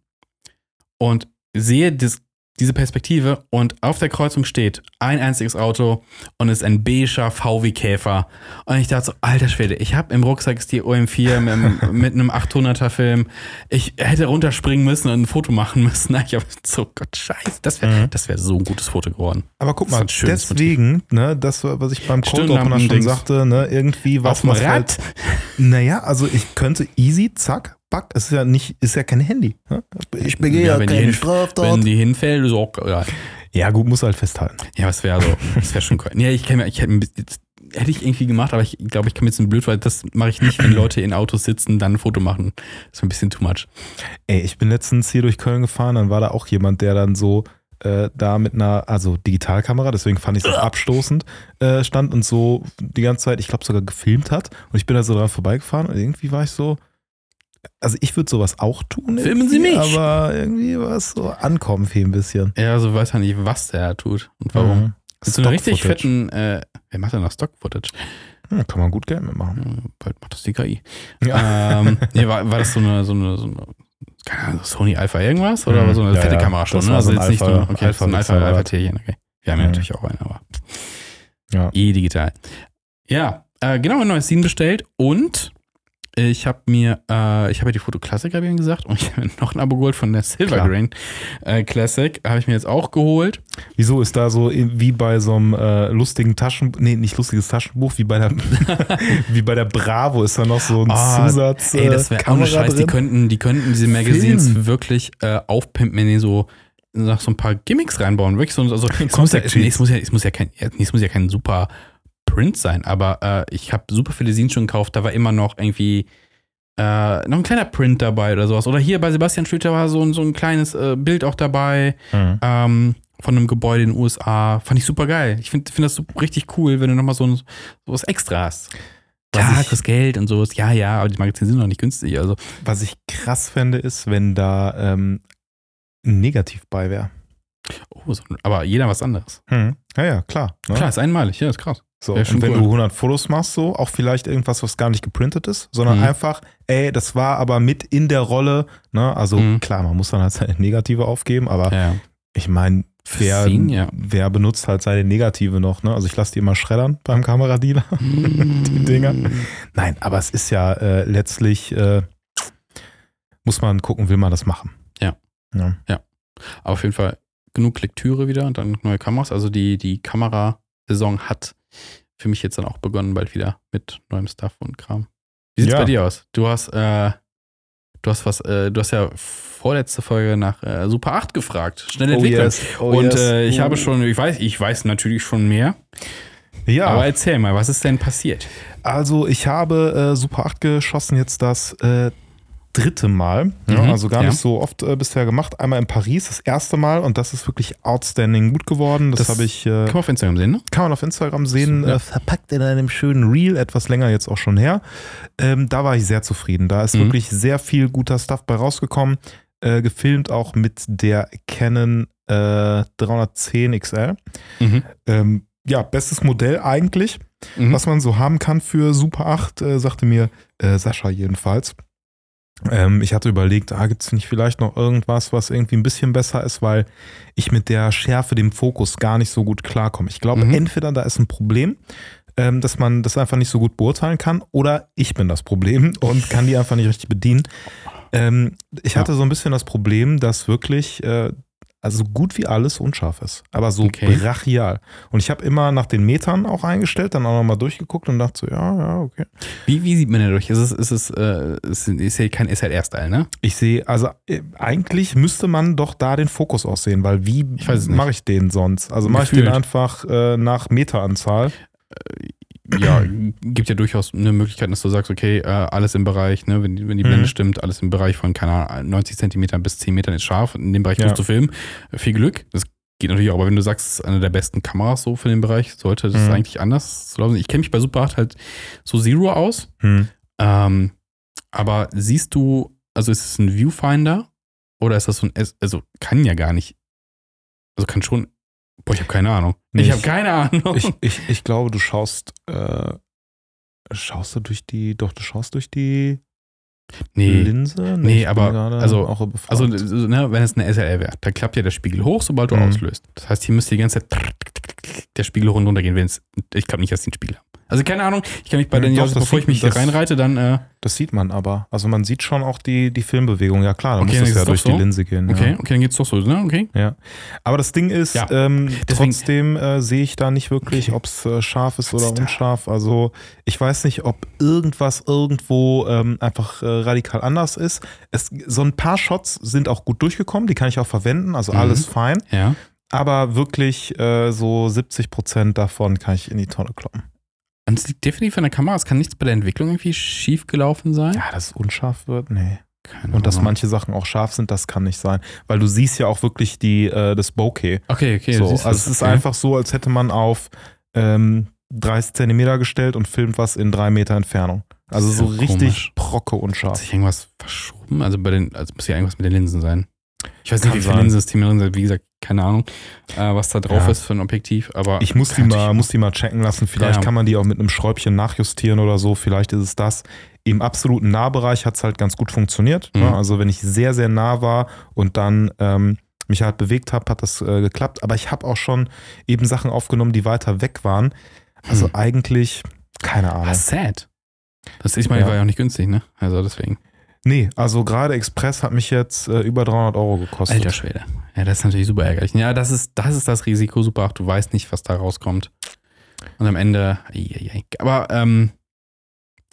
und sehe das, diese Perspektive und auf der Kreuzung steht ein einziges Auto und es ist ein beiger VW Käfer. Und ich dachte so, alter Schwede, ich habe im Rucksack die OM4 mit, einem- mit einem 800er Film. Ich hätte runterspringen müssen und ein Foto machen müssen. Ich habe so, Gott, scheiße, das wäre Mhm. das wär so ein gutes Foto geworden. Aber guck ist mal, deswegen, ne, das, was ich beim Cold Opener schon sagte, ne, irgendwie was Auf dem Rad? halt, naja, also ich könnte easy, zack, back, es ist ja nicht, ist ja kein Handy. Ne? Ich begehe Ja, ja, die keine hin- Straftat. Wenn die hinfällt, ist auch geil. Ja, gut, muss halt festhalten. Ja, was wäre so, das wäre schon cool. Ja, ich kann mir, ich hätte, hätte ich irgendwie gemacht, aber ich glaube, ich kann mir jetzt ein blöd, weil das mache ich nicht, wenn Leute in Autos sitzen, dann ein Foto machen. Das ist ein bisschen too much. Ey, ich bin letztens hier durch Köln gefahren, dann war da auch jemand, der dann so äh, da mit einer, also Digitalkamera, deswegen fand ich es abstoßend, äh, stand und so die ganze Zeit, ich glaube sogar gefilmt hat. Und ich bin da so dran vorbeigefahren und irgendwie war ich so, also ich würde sowas auch tun. Filmen Sie mich. Aber irgendwie war es so ankommen viel ein bisschen. Ja, also weiß ja nicht, was der tut und warum. Mhm. So einer richtig fetten, äh, wer macht denn noch Stock-Footage? Ja, kann man gut Geld mitmachen. Bald macht das die KI. Ja. ähm, nee, war, war das so eine, so eine, so eine keine Ahnung, Sony Alpha irgendwas? Oder Mhm. so eine Ja, fette ja. Kamera schon? Ne? Also so jetzt nicht Alpha- nur, okay, Alpha so ein Alpha, Alpha Tierchen, okay. Wir haben ja Mhm. natürlich auch einen, aber Ja. eh digital. Ja, äh, genau, ein neues Scene bestellt und ich habe mir, äh, ich habe ja die Fotoklassik, habe ich gesagt, und ich habe mir noch ein Abo geholt von der Silver Klar. Grain äh, Classic, habe ich mir jetzt auch geholt. Wieso ist da so wie bei so einem äh, lustigen Taschenbuch, nee, nicht lustiges Taschenbuch, wie bei der, wie bei der Bravo ist da noch so ein Ah, Zusatz. Ey, äh, das wäre ohne Kamera Scheiß, die könnten, die könnten diese Magazines Film. wirklich äh, aufpimpen, wenn die so noch so ein paar Gimmicks reinbauen. Wirklich so, also, es, muss ja, nee, es, muss ja, es, muss ja kein, es muss ja kein super Print sein, aber äh, ich habe super viele Scenes schon gekauft, da war immer noch irgendwie äh, noch ein kleiner Print dabei oder sowas. Oder hier bei Sebastian Schlüter war so ein, so ein kleines äh, Bild auch dabei Mhm. ähm, von einem Gebäude in den USA. Fand ich super geil. Ich finde find das so richtig cool, wenn du nochmal so, ein, so was extra hast. Klar, kostet Geld und sowas. Ja, ja, aber die Magazine sind noch nicht günstig. Also, Was ich krass fände, ist, wenn da ähm, ein Negativ bei wäre. oh, so, aber jeder was anderes. Hm. Ja, ja, klar. Ne? Klar, ist einmalig. Ja, ist krass. So, schon und wenn cool. du 100 Fotos machst, so, auch vielleicht irgendwas, was gar nicht geprintet ist, sondern Mhm. einfach, ey, das war aber mit in der Rolle, ne? Also Mhm. klar, man muss dann halt seine Negative aufgeben, aber Ja. ich meine, wer, Sing, ja. wer benutzt halt seine Negative noch, ne? Also ich lasse die immer schreddern beim Kameradealer. Die Dinger. Nein, aber es ist ja äh, letztlich, äh, muss man gucken, will man das machen. Ja. ja. Aber auf jeden Fall genug Lektüre wieder und dann neue Kameras. Also die, die Kamerasaison hat für mich jetzt dann auch begonnen, bald wieder mit neuem Stuff und Kram. Wie sieht's Ja. bei dir aus? Du hast, äh, du hast was, äh, du hast ja vorletzte Folge nach äh, Super 8 gefragt. Schnelle Entwicklung. Oh, und äh, ich Oh. habe schon, ich weiß, ich weiß natürlich schon mehr. Ja. Aber erzähl mal, was ist denn passiert? Also ich habe äh, Super 8 geschossen jetzt das äh, dritte Mal. Ja, Mhm, also gar ja. nicht so oft äh, bisher gemacht. Einmal in Paris, das erste Mal und das ist wirklich outstanding gut geworden. Das, Das habe ich, äh, Kann man auf Instagram sehen, ne? kann man auf Instagram sehen, Ja. äh, verpackt in einem schönen Reel, etwas länger jetzt auch schon her. Ähm, da war ich sehr zufrieden. Da ist Mhm. wirklich sehr viel guter Stuff bei rausgekommen. Äh, gefilmt auch mit der Canon äh, 310 XL. Mhm. Ähm, ja, bestes Modell eigentlich Mhm. was man so haben kann für Super 8, äh, sagte mir äh, Sascha jedenfalls. Ähm, ich hatte überlegt, ah, gibt es nicht vielleicht noch irgendwas, was irgendwie ein bisschen besser ist, weil ich mit der Schärfe, dem Fokus gar nicht so gut klarkomme. Ich glaube, Mhm. entweder da ist ein Problem, ähm, dass man das einfach nicht so gut beurteilen kann, oder ich bin das Problem und kann die einfach nicht richtig bedienen. Ähm, ich Ja. hatte so ein bisschen das Problem, dass wirklich äh, also so gut wie alles unscharf ist, aber so Okay. brachial. Und ich habe immer nach den Metern auch eingestellt, dann auch nochmal durchgeguckt und dachte so, ja, ja, okay. Wie, wie sieht man denn durch? Ist es, ist es, äh, ist, ist ja kein SLR-Style, ne? Ich sehe, also äh, eigentlich müsste man doch da den Fokus aussehen, weil wie mache ich den sonst? Also mache ich den einfach äh, nach Meteranzahl. Ja, gibt ja durchaus eine Möglichkeit, dass du sagst, okay, äh, alles im Bereich, ne, wenn, die- wenn die Mhm. Blende stimmt, alles im Bereich von, keine Ahnung, 90 Zentimetern bis 10 Metern ist scharf. In dem Bereich Ja. musst du filmen. Viel Glück. Das geht natürlich auch, aber wenn du sagst, es ist eine der besten Kameras so für den Bereich, sollte das Mhm. eigentlich anders laufen. Ich kenne mich bei Super 8 halt so Zero aus. Hm. Ähm, aber siehst du, also ist es ein Viewfinder oder ist das so ein, also kann ja gar nicht, also kann schon, boah, ich habe keine Ahnung. Nee, ich habe keine Ahnung. Ich, ich, ich glaube, du schaust, äh, schaust du durch die, doch, du schaust durch die nee. Linse? Nee, bin aber, also-. Also, so, ne, wenn es eine SLR wäre, dann klappt ja der Spiegel hoch, sobald du Mhm. auslöst. Das heißt, hier müsste die ganze Zeit der Spiegel hoch und runter gehen, wenn es, ich glaube nicht, dass die einen Spiegel haben. Also keine Ahnung, ich kann mich bei Ja, den das bevor ich mich hier das- reinreite, dann, äh, das sieht man aber. Also man sieht schon auch die, die Filmbewegung. Ja klar, dann Okay, muss dann das ja durch so. die Linse gehen. okay, Ja. okay, dann geht's doch so, ne? Okay. Aber das Ding ist, Ja. ähm, trotzdem äh, sehe ich da nicht wirklich, Okay. ob es äh, scharf ist Was oder ist da? unscharf. Also ich weiß nicht, ob irgendwas irgendwo ähm, einfach äh, radikal anders ist. Es, so ein paar Shots sind auch gut durchgekommen, die kann ich auch verwenden, also Mhm. alles fein. Ja. Aber wirklich äh, so 70 Prozent davon kann ich in die Tonne kloppen. Und es liegt definitiv an der Kamera. Es kann nichts bei der Entwicklung irgendwie schief gelaufen sein. Ja, dass es unscharf wird, nee. Keine Und dass Ahnung. manche Sachen auch scharf sind, das kann nicht sein. Weil du siehst ja auch wirklich die, äh, das Bokeh. Okay, okay. so, also es das, ist okay. einfach so, als hätte man auf ähm, 30 Zentimeter gestellt und filmt was in drei Meter Entfernung. Also so richtig komisch. procke Hat unscharf. sich irgendwas verschoben? Also bei den, also muss ja irgendwas mit den Linsen sein. Ich weiß nicht, wie viele. Linsensysteme drin sind. Wie gesagt, keine Ahnung, äh, was da drauf Ja. ist für ein Objektiv. Aber Ich muss die, mal, muss die mal checken lassen. Vielleicht Ja. kann man die auch mit einem Schräubchen nachjustieren oder so. Vielleicht ist es das. Im absoluten Nahbereich hat es halt ganz gut funktioniert. Mhm. Ne? Also wenn ich sehr, sehr nah war und dann ähm, mich halt bewegt habe, hat das äh, geklappt. Aber ich habe auch schon eben Sachen aufgenommen, die weiter weg waren. Also Hm. eigentlich, keine Ahnung. Ah, sad. Das ich meine, Ja. war ja auch nicht günstig, ne? Also deswegen. Nee, also gerade Express hat mich jetzt äh, über 300 Euro gekostet. Alter Schwede. Ja, das ist natürlich super ärgerlich. Ja, das ist das, ist das Risiko, super. Du weißt nicht, was da rauskommt. Und am Ende, aber ähm,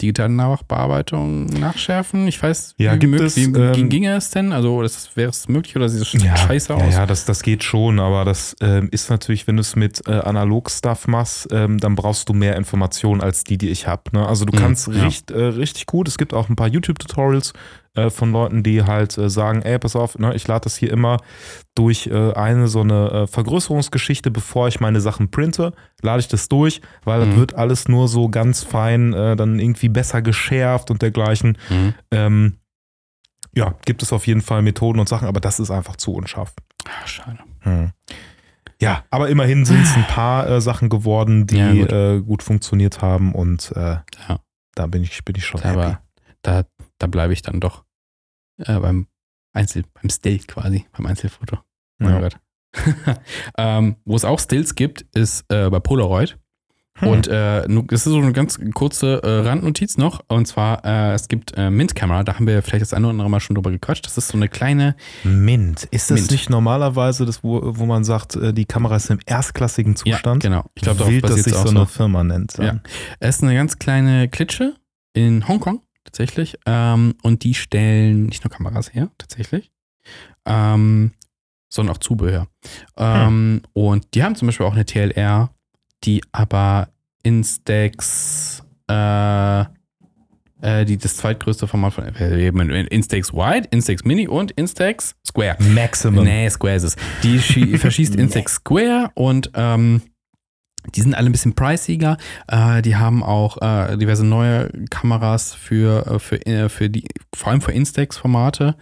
digitale Nachbearbeitung nachschärfen? Ich weiß, Ja, wie, gibt möglich- es, wie ähm, ginge es denn? Also das, wäre es möglich oder sieht es Ja, scheiße aus? Ja, ja das, das geht schon, aber das ähm, ist natürlich, wenn du es mit äh, Analog-Stuff machst, ähm, dann brauchst du mehr Informationen als die, die ich habe. Ne? Also du Mhm, kannst ja. richt, äh, richtig gut, es gibt auch ein paar YouTube-Tutorials äh, von Leuten, die halt äh, sagen, ey, pass auf, ne, ich lade das hier immer durch äh, eine so eine äh, Vergrößerungsgeschichte, bevor ich meine Sachen printe, lade ich das durch, weil das Mhm. wird alles nur so ganz fein äh, dann irgendwie besser geschärft und dergleichen. Mhm. Ähm, ja, gibt es auf jeden Fall Methoden und Sachen, aber das ist einfach zu unscharf. Ah, schade. Hm. Ja, aber immerhin sind es ein paar äh, Sachen geworden, die Ja, gut. äh, gut funktioniert haben und äh, Ja. da bin ich, bin ich schon Aber happy. da, da bleibe ich dann doch äh, beim Einzel, beim Still quasi, beim Einzelfoto. Mein Ja. Gott. ähm, wo es auch Stills gibt, ist äh, bei Polaroid. Hm. Und äh, das ist so eine ganz kurze äh, Randnotiz noch. Und zwar, äh, es gibt äh, Mint-Kamera, da haben wir vielleicht das eine oder andere Mal schon drüber gequatscht. Das ist so eine kleine, Mint. Ist das Mint. nicht normalerweise das, wo, wo man sagt, äh, die Kamera ist im erstklassigen Zustand? Ja, genau. Ich glaube, darauf Wild, dass sich so eine. Firma nennt. Ja. Es ist eine ganz kleine Klitsche in Hongkong, tatsächlich. Ähm, und die stellen nicht nur Kameras her, tatsächlich, ähm, sondern auch Zubehör. Ähm, Und die haben zum Beispiel auch eine TLR, die aber Instax, äh, äh, die das zweitgrößte Format von äh, Instax Wide, Instax Mini und Instax Square. Maximum. Nee, Square ist es. Die schie- verschießt Instax Square und ähm, die sind alle ein bisschen priciger. Äh, die haben auch äh, diverse neue Kameras für, äh, für, äh, für die, vor allem für Instax-Formate.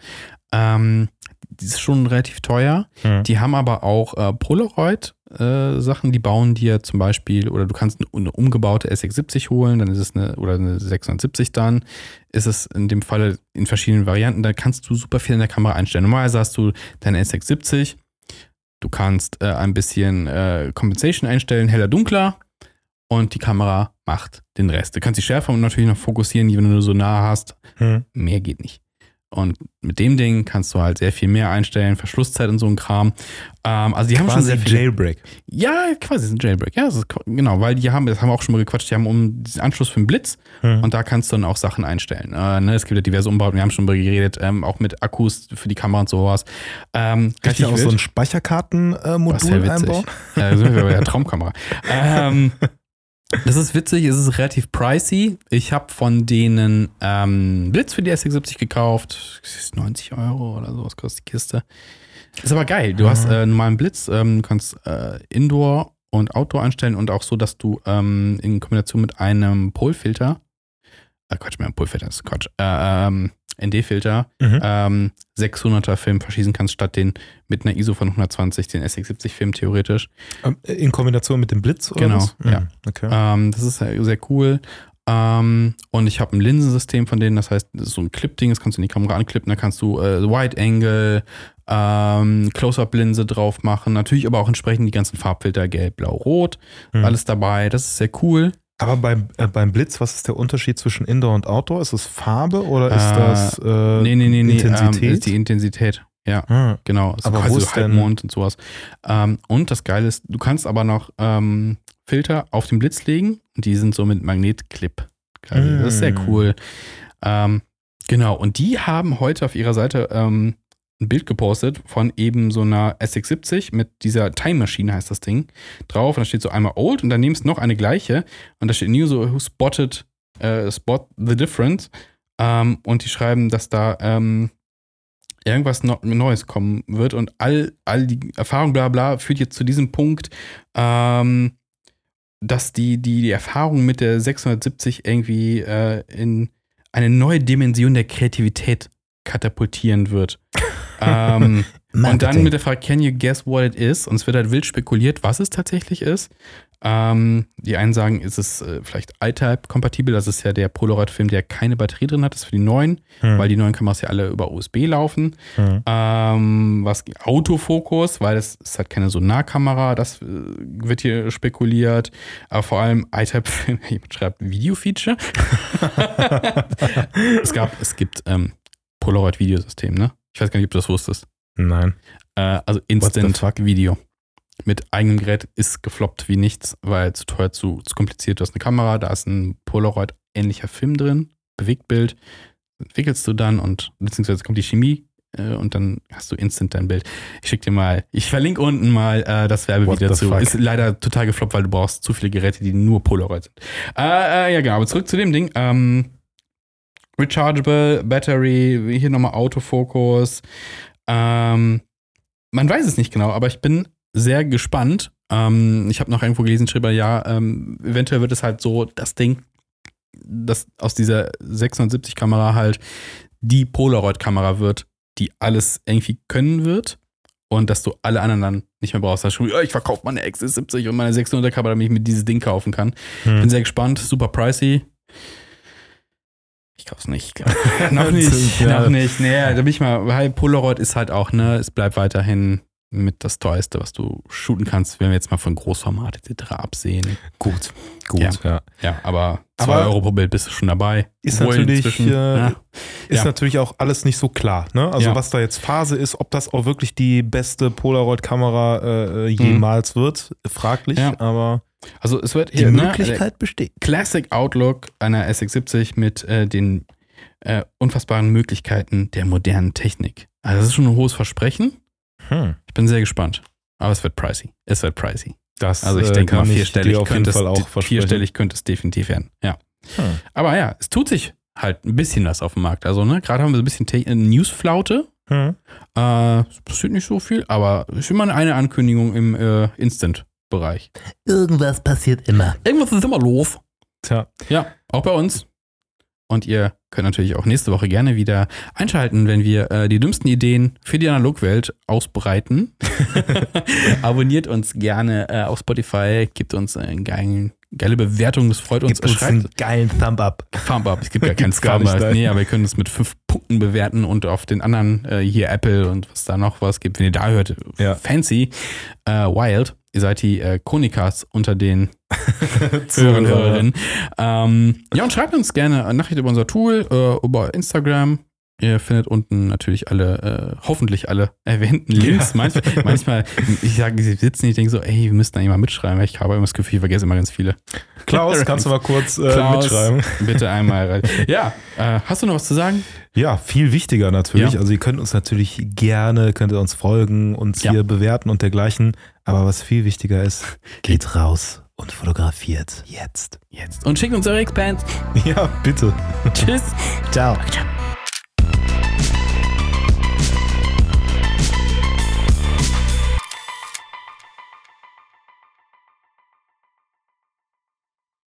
Ähm, die ist schon relativ teuer. Hm. Die haben aber auch äh, Polaroid-Sachen, die bauen dir zum Beispiel, oder du kannst eine, eine umgebaute SX70 holen, dann ist es eine, oder eine 670 dann, ist es in dem Falle in verschiedenen Varianten, da kannst du super viel in der Kamera einstellen. Normalerweise hast du deine SX70, du kannst äh, ein bisschen äh, Compensation einstellen, heller, dunkler und die Kamera macht den Rest. Du kannst die Schärfe natürlich noch fokussieren, wenn du so nah hast, Hm. mehr geht nicht. Und mit dem Ding kannst du halt sehr viel mehr einstellen, Verschlusszeit und so ein Kram. Ähm, also die haben schon Quasi sehr viel. Jailbreak. Ja, quasi ist ein Jailbreak. Ja, das ist, genau, weil die haben, das haben wir auch schon mal gequatscht, die haben um diesen Anschluss für den Blitz Hm. und da kannst du dann auch Sachen einstellen. Äh, ne, es gibt ja diverse Umbauten, wir haben schon darüber geredet, ähm, auch mit Akkus für die Kamera und sowas. Ähm, Kann ich ja auch so ein wild. Speicherkartenmodul einbauen? Ja, da sind wir bei der Traumkamera. ähm, das ist witzig, es ist relativ pricey. Ich habe von denen ähm, Blitz für die SX70 gekauft. Das ist 90 Euro oder sowas kostet die Kiste. Ist aber geil. Du Mhm. hast äh, einen normalen Blitz, ähm, kannst äh, Indoor und Outdoor einstellen und auch so, dass du ähm, in Kombination mit einem Polfilter, äh, Quatsch, mehr ein Polfilter ist Quatsch, äh, ähm, ND-Filter, Mhm. ähm, 600er Film verschießen kannst, statt den mit einer ISO von 120, den SX70 Film theoretisch. Ähm, In Kombination mit dem Blitz oder Genau, was? Hm, ja. Okay. Ähm, das ist sehr, sehr cool. Ähm, und ich habe ein Linsensystem von denen, das heißt, das ist so ein Clip-Ding, das kannst du in die Kamera anklippen, da kannst du äh, Wide Angle, ähm, Close-Up-Linse drauf machen, natürlich aber auch entsprechend die ganzen Farbfilter, gelb, blau, rot, Hm. alles dabei. Das ist sehr cool. Aber beim, äh, beim Blitz, was ist der Unterschied zwischen Indoor und Outdoor? Ist es Farbe oder ist Äh, das äh, nee, nee, nee, nee. Intensität? Ähm, ist die Intensität. Ja. Ah, Genau, ist Aber quasi wo so ist denn- Halbmond und sowas. Ähm, und das Geile ist, du kannst aber noch ähm, Filter auf den Blitz legen und die sind so mit Magnetclip. quasi. Das ist sehr Mm. cool. Ähm, genau, und die haben heute auf ihrer Seite ähm, ein Bild gepostet von eben so einer SX70 mit dieser Time Machine heißt das Ding drauf. Und da steht so einmal old und daneben ist noch eine gleiche. Und da steht new so who spotted, äh, spot the difference. Ähm, und die schreiben, dass da ähm, irgendwas no Neues kommen wird und all, all die Erfahrung, bla bla, führt jetzt zu diesem Punkt, ähm, dass die, die, die Erfahrung mit der 670 irgendwie äh, in eine neue Dimension der Kreativität katapultieren wird. Ähm, und dann mit der Frage, can you guess what it is? Und es wird halt wild spekuliert, was es tatsächlich ist. Ähm, die einen sagen, ist es äh, vielleicht iType-kompatibel. Das ist ja der Polaroid-Film, der keine Batterie drin hat. Das ist für die neuen, Hm. weil die neuen Kameras ja alle über USB laufen. Hm. Ähm, was Autofokus, weil es ist halt keine Sonarkamera, das äh, wird hier spekuliert. Aber vor allem iType-Film, jemand schreibt Video-Feature. es gab, es gibt ähm, Polaroid-Videosystem, ne? Ich weiß gar nicht, ob du das wusstest. Nein. Äh, also What the Instant fuck? Video. Mit eigenem Gerät ist gefloppt wie nichts, weil zu teuer, zu, zu kompliziert. Du hast eine Kamera, da ist ein Polaroid ähnlicher Film drin, Bewegtbild, entwickelst du dann und beziehungsweise kommt die Chemie äh, und dann hast du instant dein Bild. Ich schick dir mal, ich verlinke unten mal äh, das Werbevideo the zu. fuck? Ist leider total gefloppt, weil du brauchst zu viele Geräte, die nur Polaroid sind. Äh, äh, ja, genau, aber zurück zu dem Ding. Ähm, Rechargeable, Battery, hier nochmal Autofokus. Ähm, man weiß es nicht genau, aber ich bin sehr gespannt. Ähm, ich habe noch irgendwo gelesen, schrieb er, ja, ähm, eventuell wird es halt so, das Ding, das aus dieser 670-Kamera halt die Polaroid-Kamera wird, die alles irgendwie können wird und dass du alle anderen dann nicht mehr brauchst. Also, ja, ich verkaufe meine XS70 und meine 600 Kamera, damit ich mir dieses Ding kaufen kann. Hm. Bin sehr gespannt, super pricey. Ich kauf's nicht. glaub. noch nicht, Ja. noch nicht. Nee, da bin ich mal, weil Polaroid ist halt auch, ne, es bleibt weiterhin mit das teuerste, was du shooten kannst, wenn wir jetzt mal von Großformat etc. absehen. Gut, gut, Ja. ja. Ja, aber 2 Aber- Euro pro Bild bist du schon dabei. Ist natürlich, äh, ja. Ist natürlich auch alles nicht so klar. Ne? Also was da jetzt Phase ist, ob das auch wirklich die beste Polaroid-Kamera äh, jemals wird, fraglich. Mhm. Ja. Aber Also es wird Die hier ne, Möglichkeit besteht. der Classic Outlook einer SX70 mit äh, den äh, unfassbaren Möglichkeiten der modernen Technik. Also das ist schon ein hohes Versprechen. hm, Ich bin sehr gespannt. Aber es wird pricey. Es wird pricey. das Also ich äh, denke mal, vierstellig, dir auf jeden könnte, Fall auch es, vierstellig könnte es definitiv werden. Ja. Hm. Aber ja, es tut sich halt ein bisschen was auf dem Markt. Also, ne, gerade haben wir so ein bisschen Te- äh, Newsflaute. Hm. Äh, es passiert nicht so viel, aber es ist immer eine Ankündigung im äh, Instant-Bereich. Irgendwas passiert immer. Irgendwas ist immer los. Tja, Ja, auch bei uns. Und ihr könnt natürlich auch nächste Woche gerne wieder einschalten, wenn wir äh, die dümmsten Ideen für die Analogwelt ausbreiten. Abonniert uns gerne äh, auf Spotify, gibt uns eine geilen, geile Bewertung, das freut uns. Gibt uns einen geilen Thumb up. Thumb up. Es gibt gar keinen Thumb up. nein. Nee, aber ihr könnt es mit fünf Punkten bewerten und auf den anderen äh, hier Apple und was da noch was gibt, wenn ihr da hört, Ja. fancy, äh, wild. Ihr seid die äh, Konikas unter den Hörern. Hörerinnen. Ähm, ja, und schreibt uns gerne eine Nachricht über unser Tool, äh, über Instagram. Ihr findet unten natürlich alle, äh, hoffentlich alle erwähnten Links. Manchmal, manchmal, ich sage, sie sitzen, ich denke so, ey, wir müssten da jemand mitschreiben, weil ich habe immer das Gefühl, ich vergesse immer ganz viele. Klaus, kannst du mal kurz äh, Klaus, mitschreiben? Bitte einmal rein. Ja, äh, hast du noch was zu sagen? Ja, viel wichtiger natürlich. Ja. Also ihr könnt uns natürlich gerne, könnt ihr uns folgen, uns Ja. hier bewerten und dergleichen. Aber was viel wichtiger ist, Geht raus und fotografiert. Jetzt. Jetzt. Und schickt uns eure Expans. ja, bitte. Tschüss. Ciao. Ciao.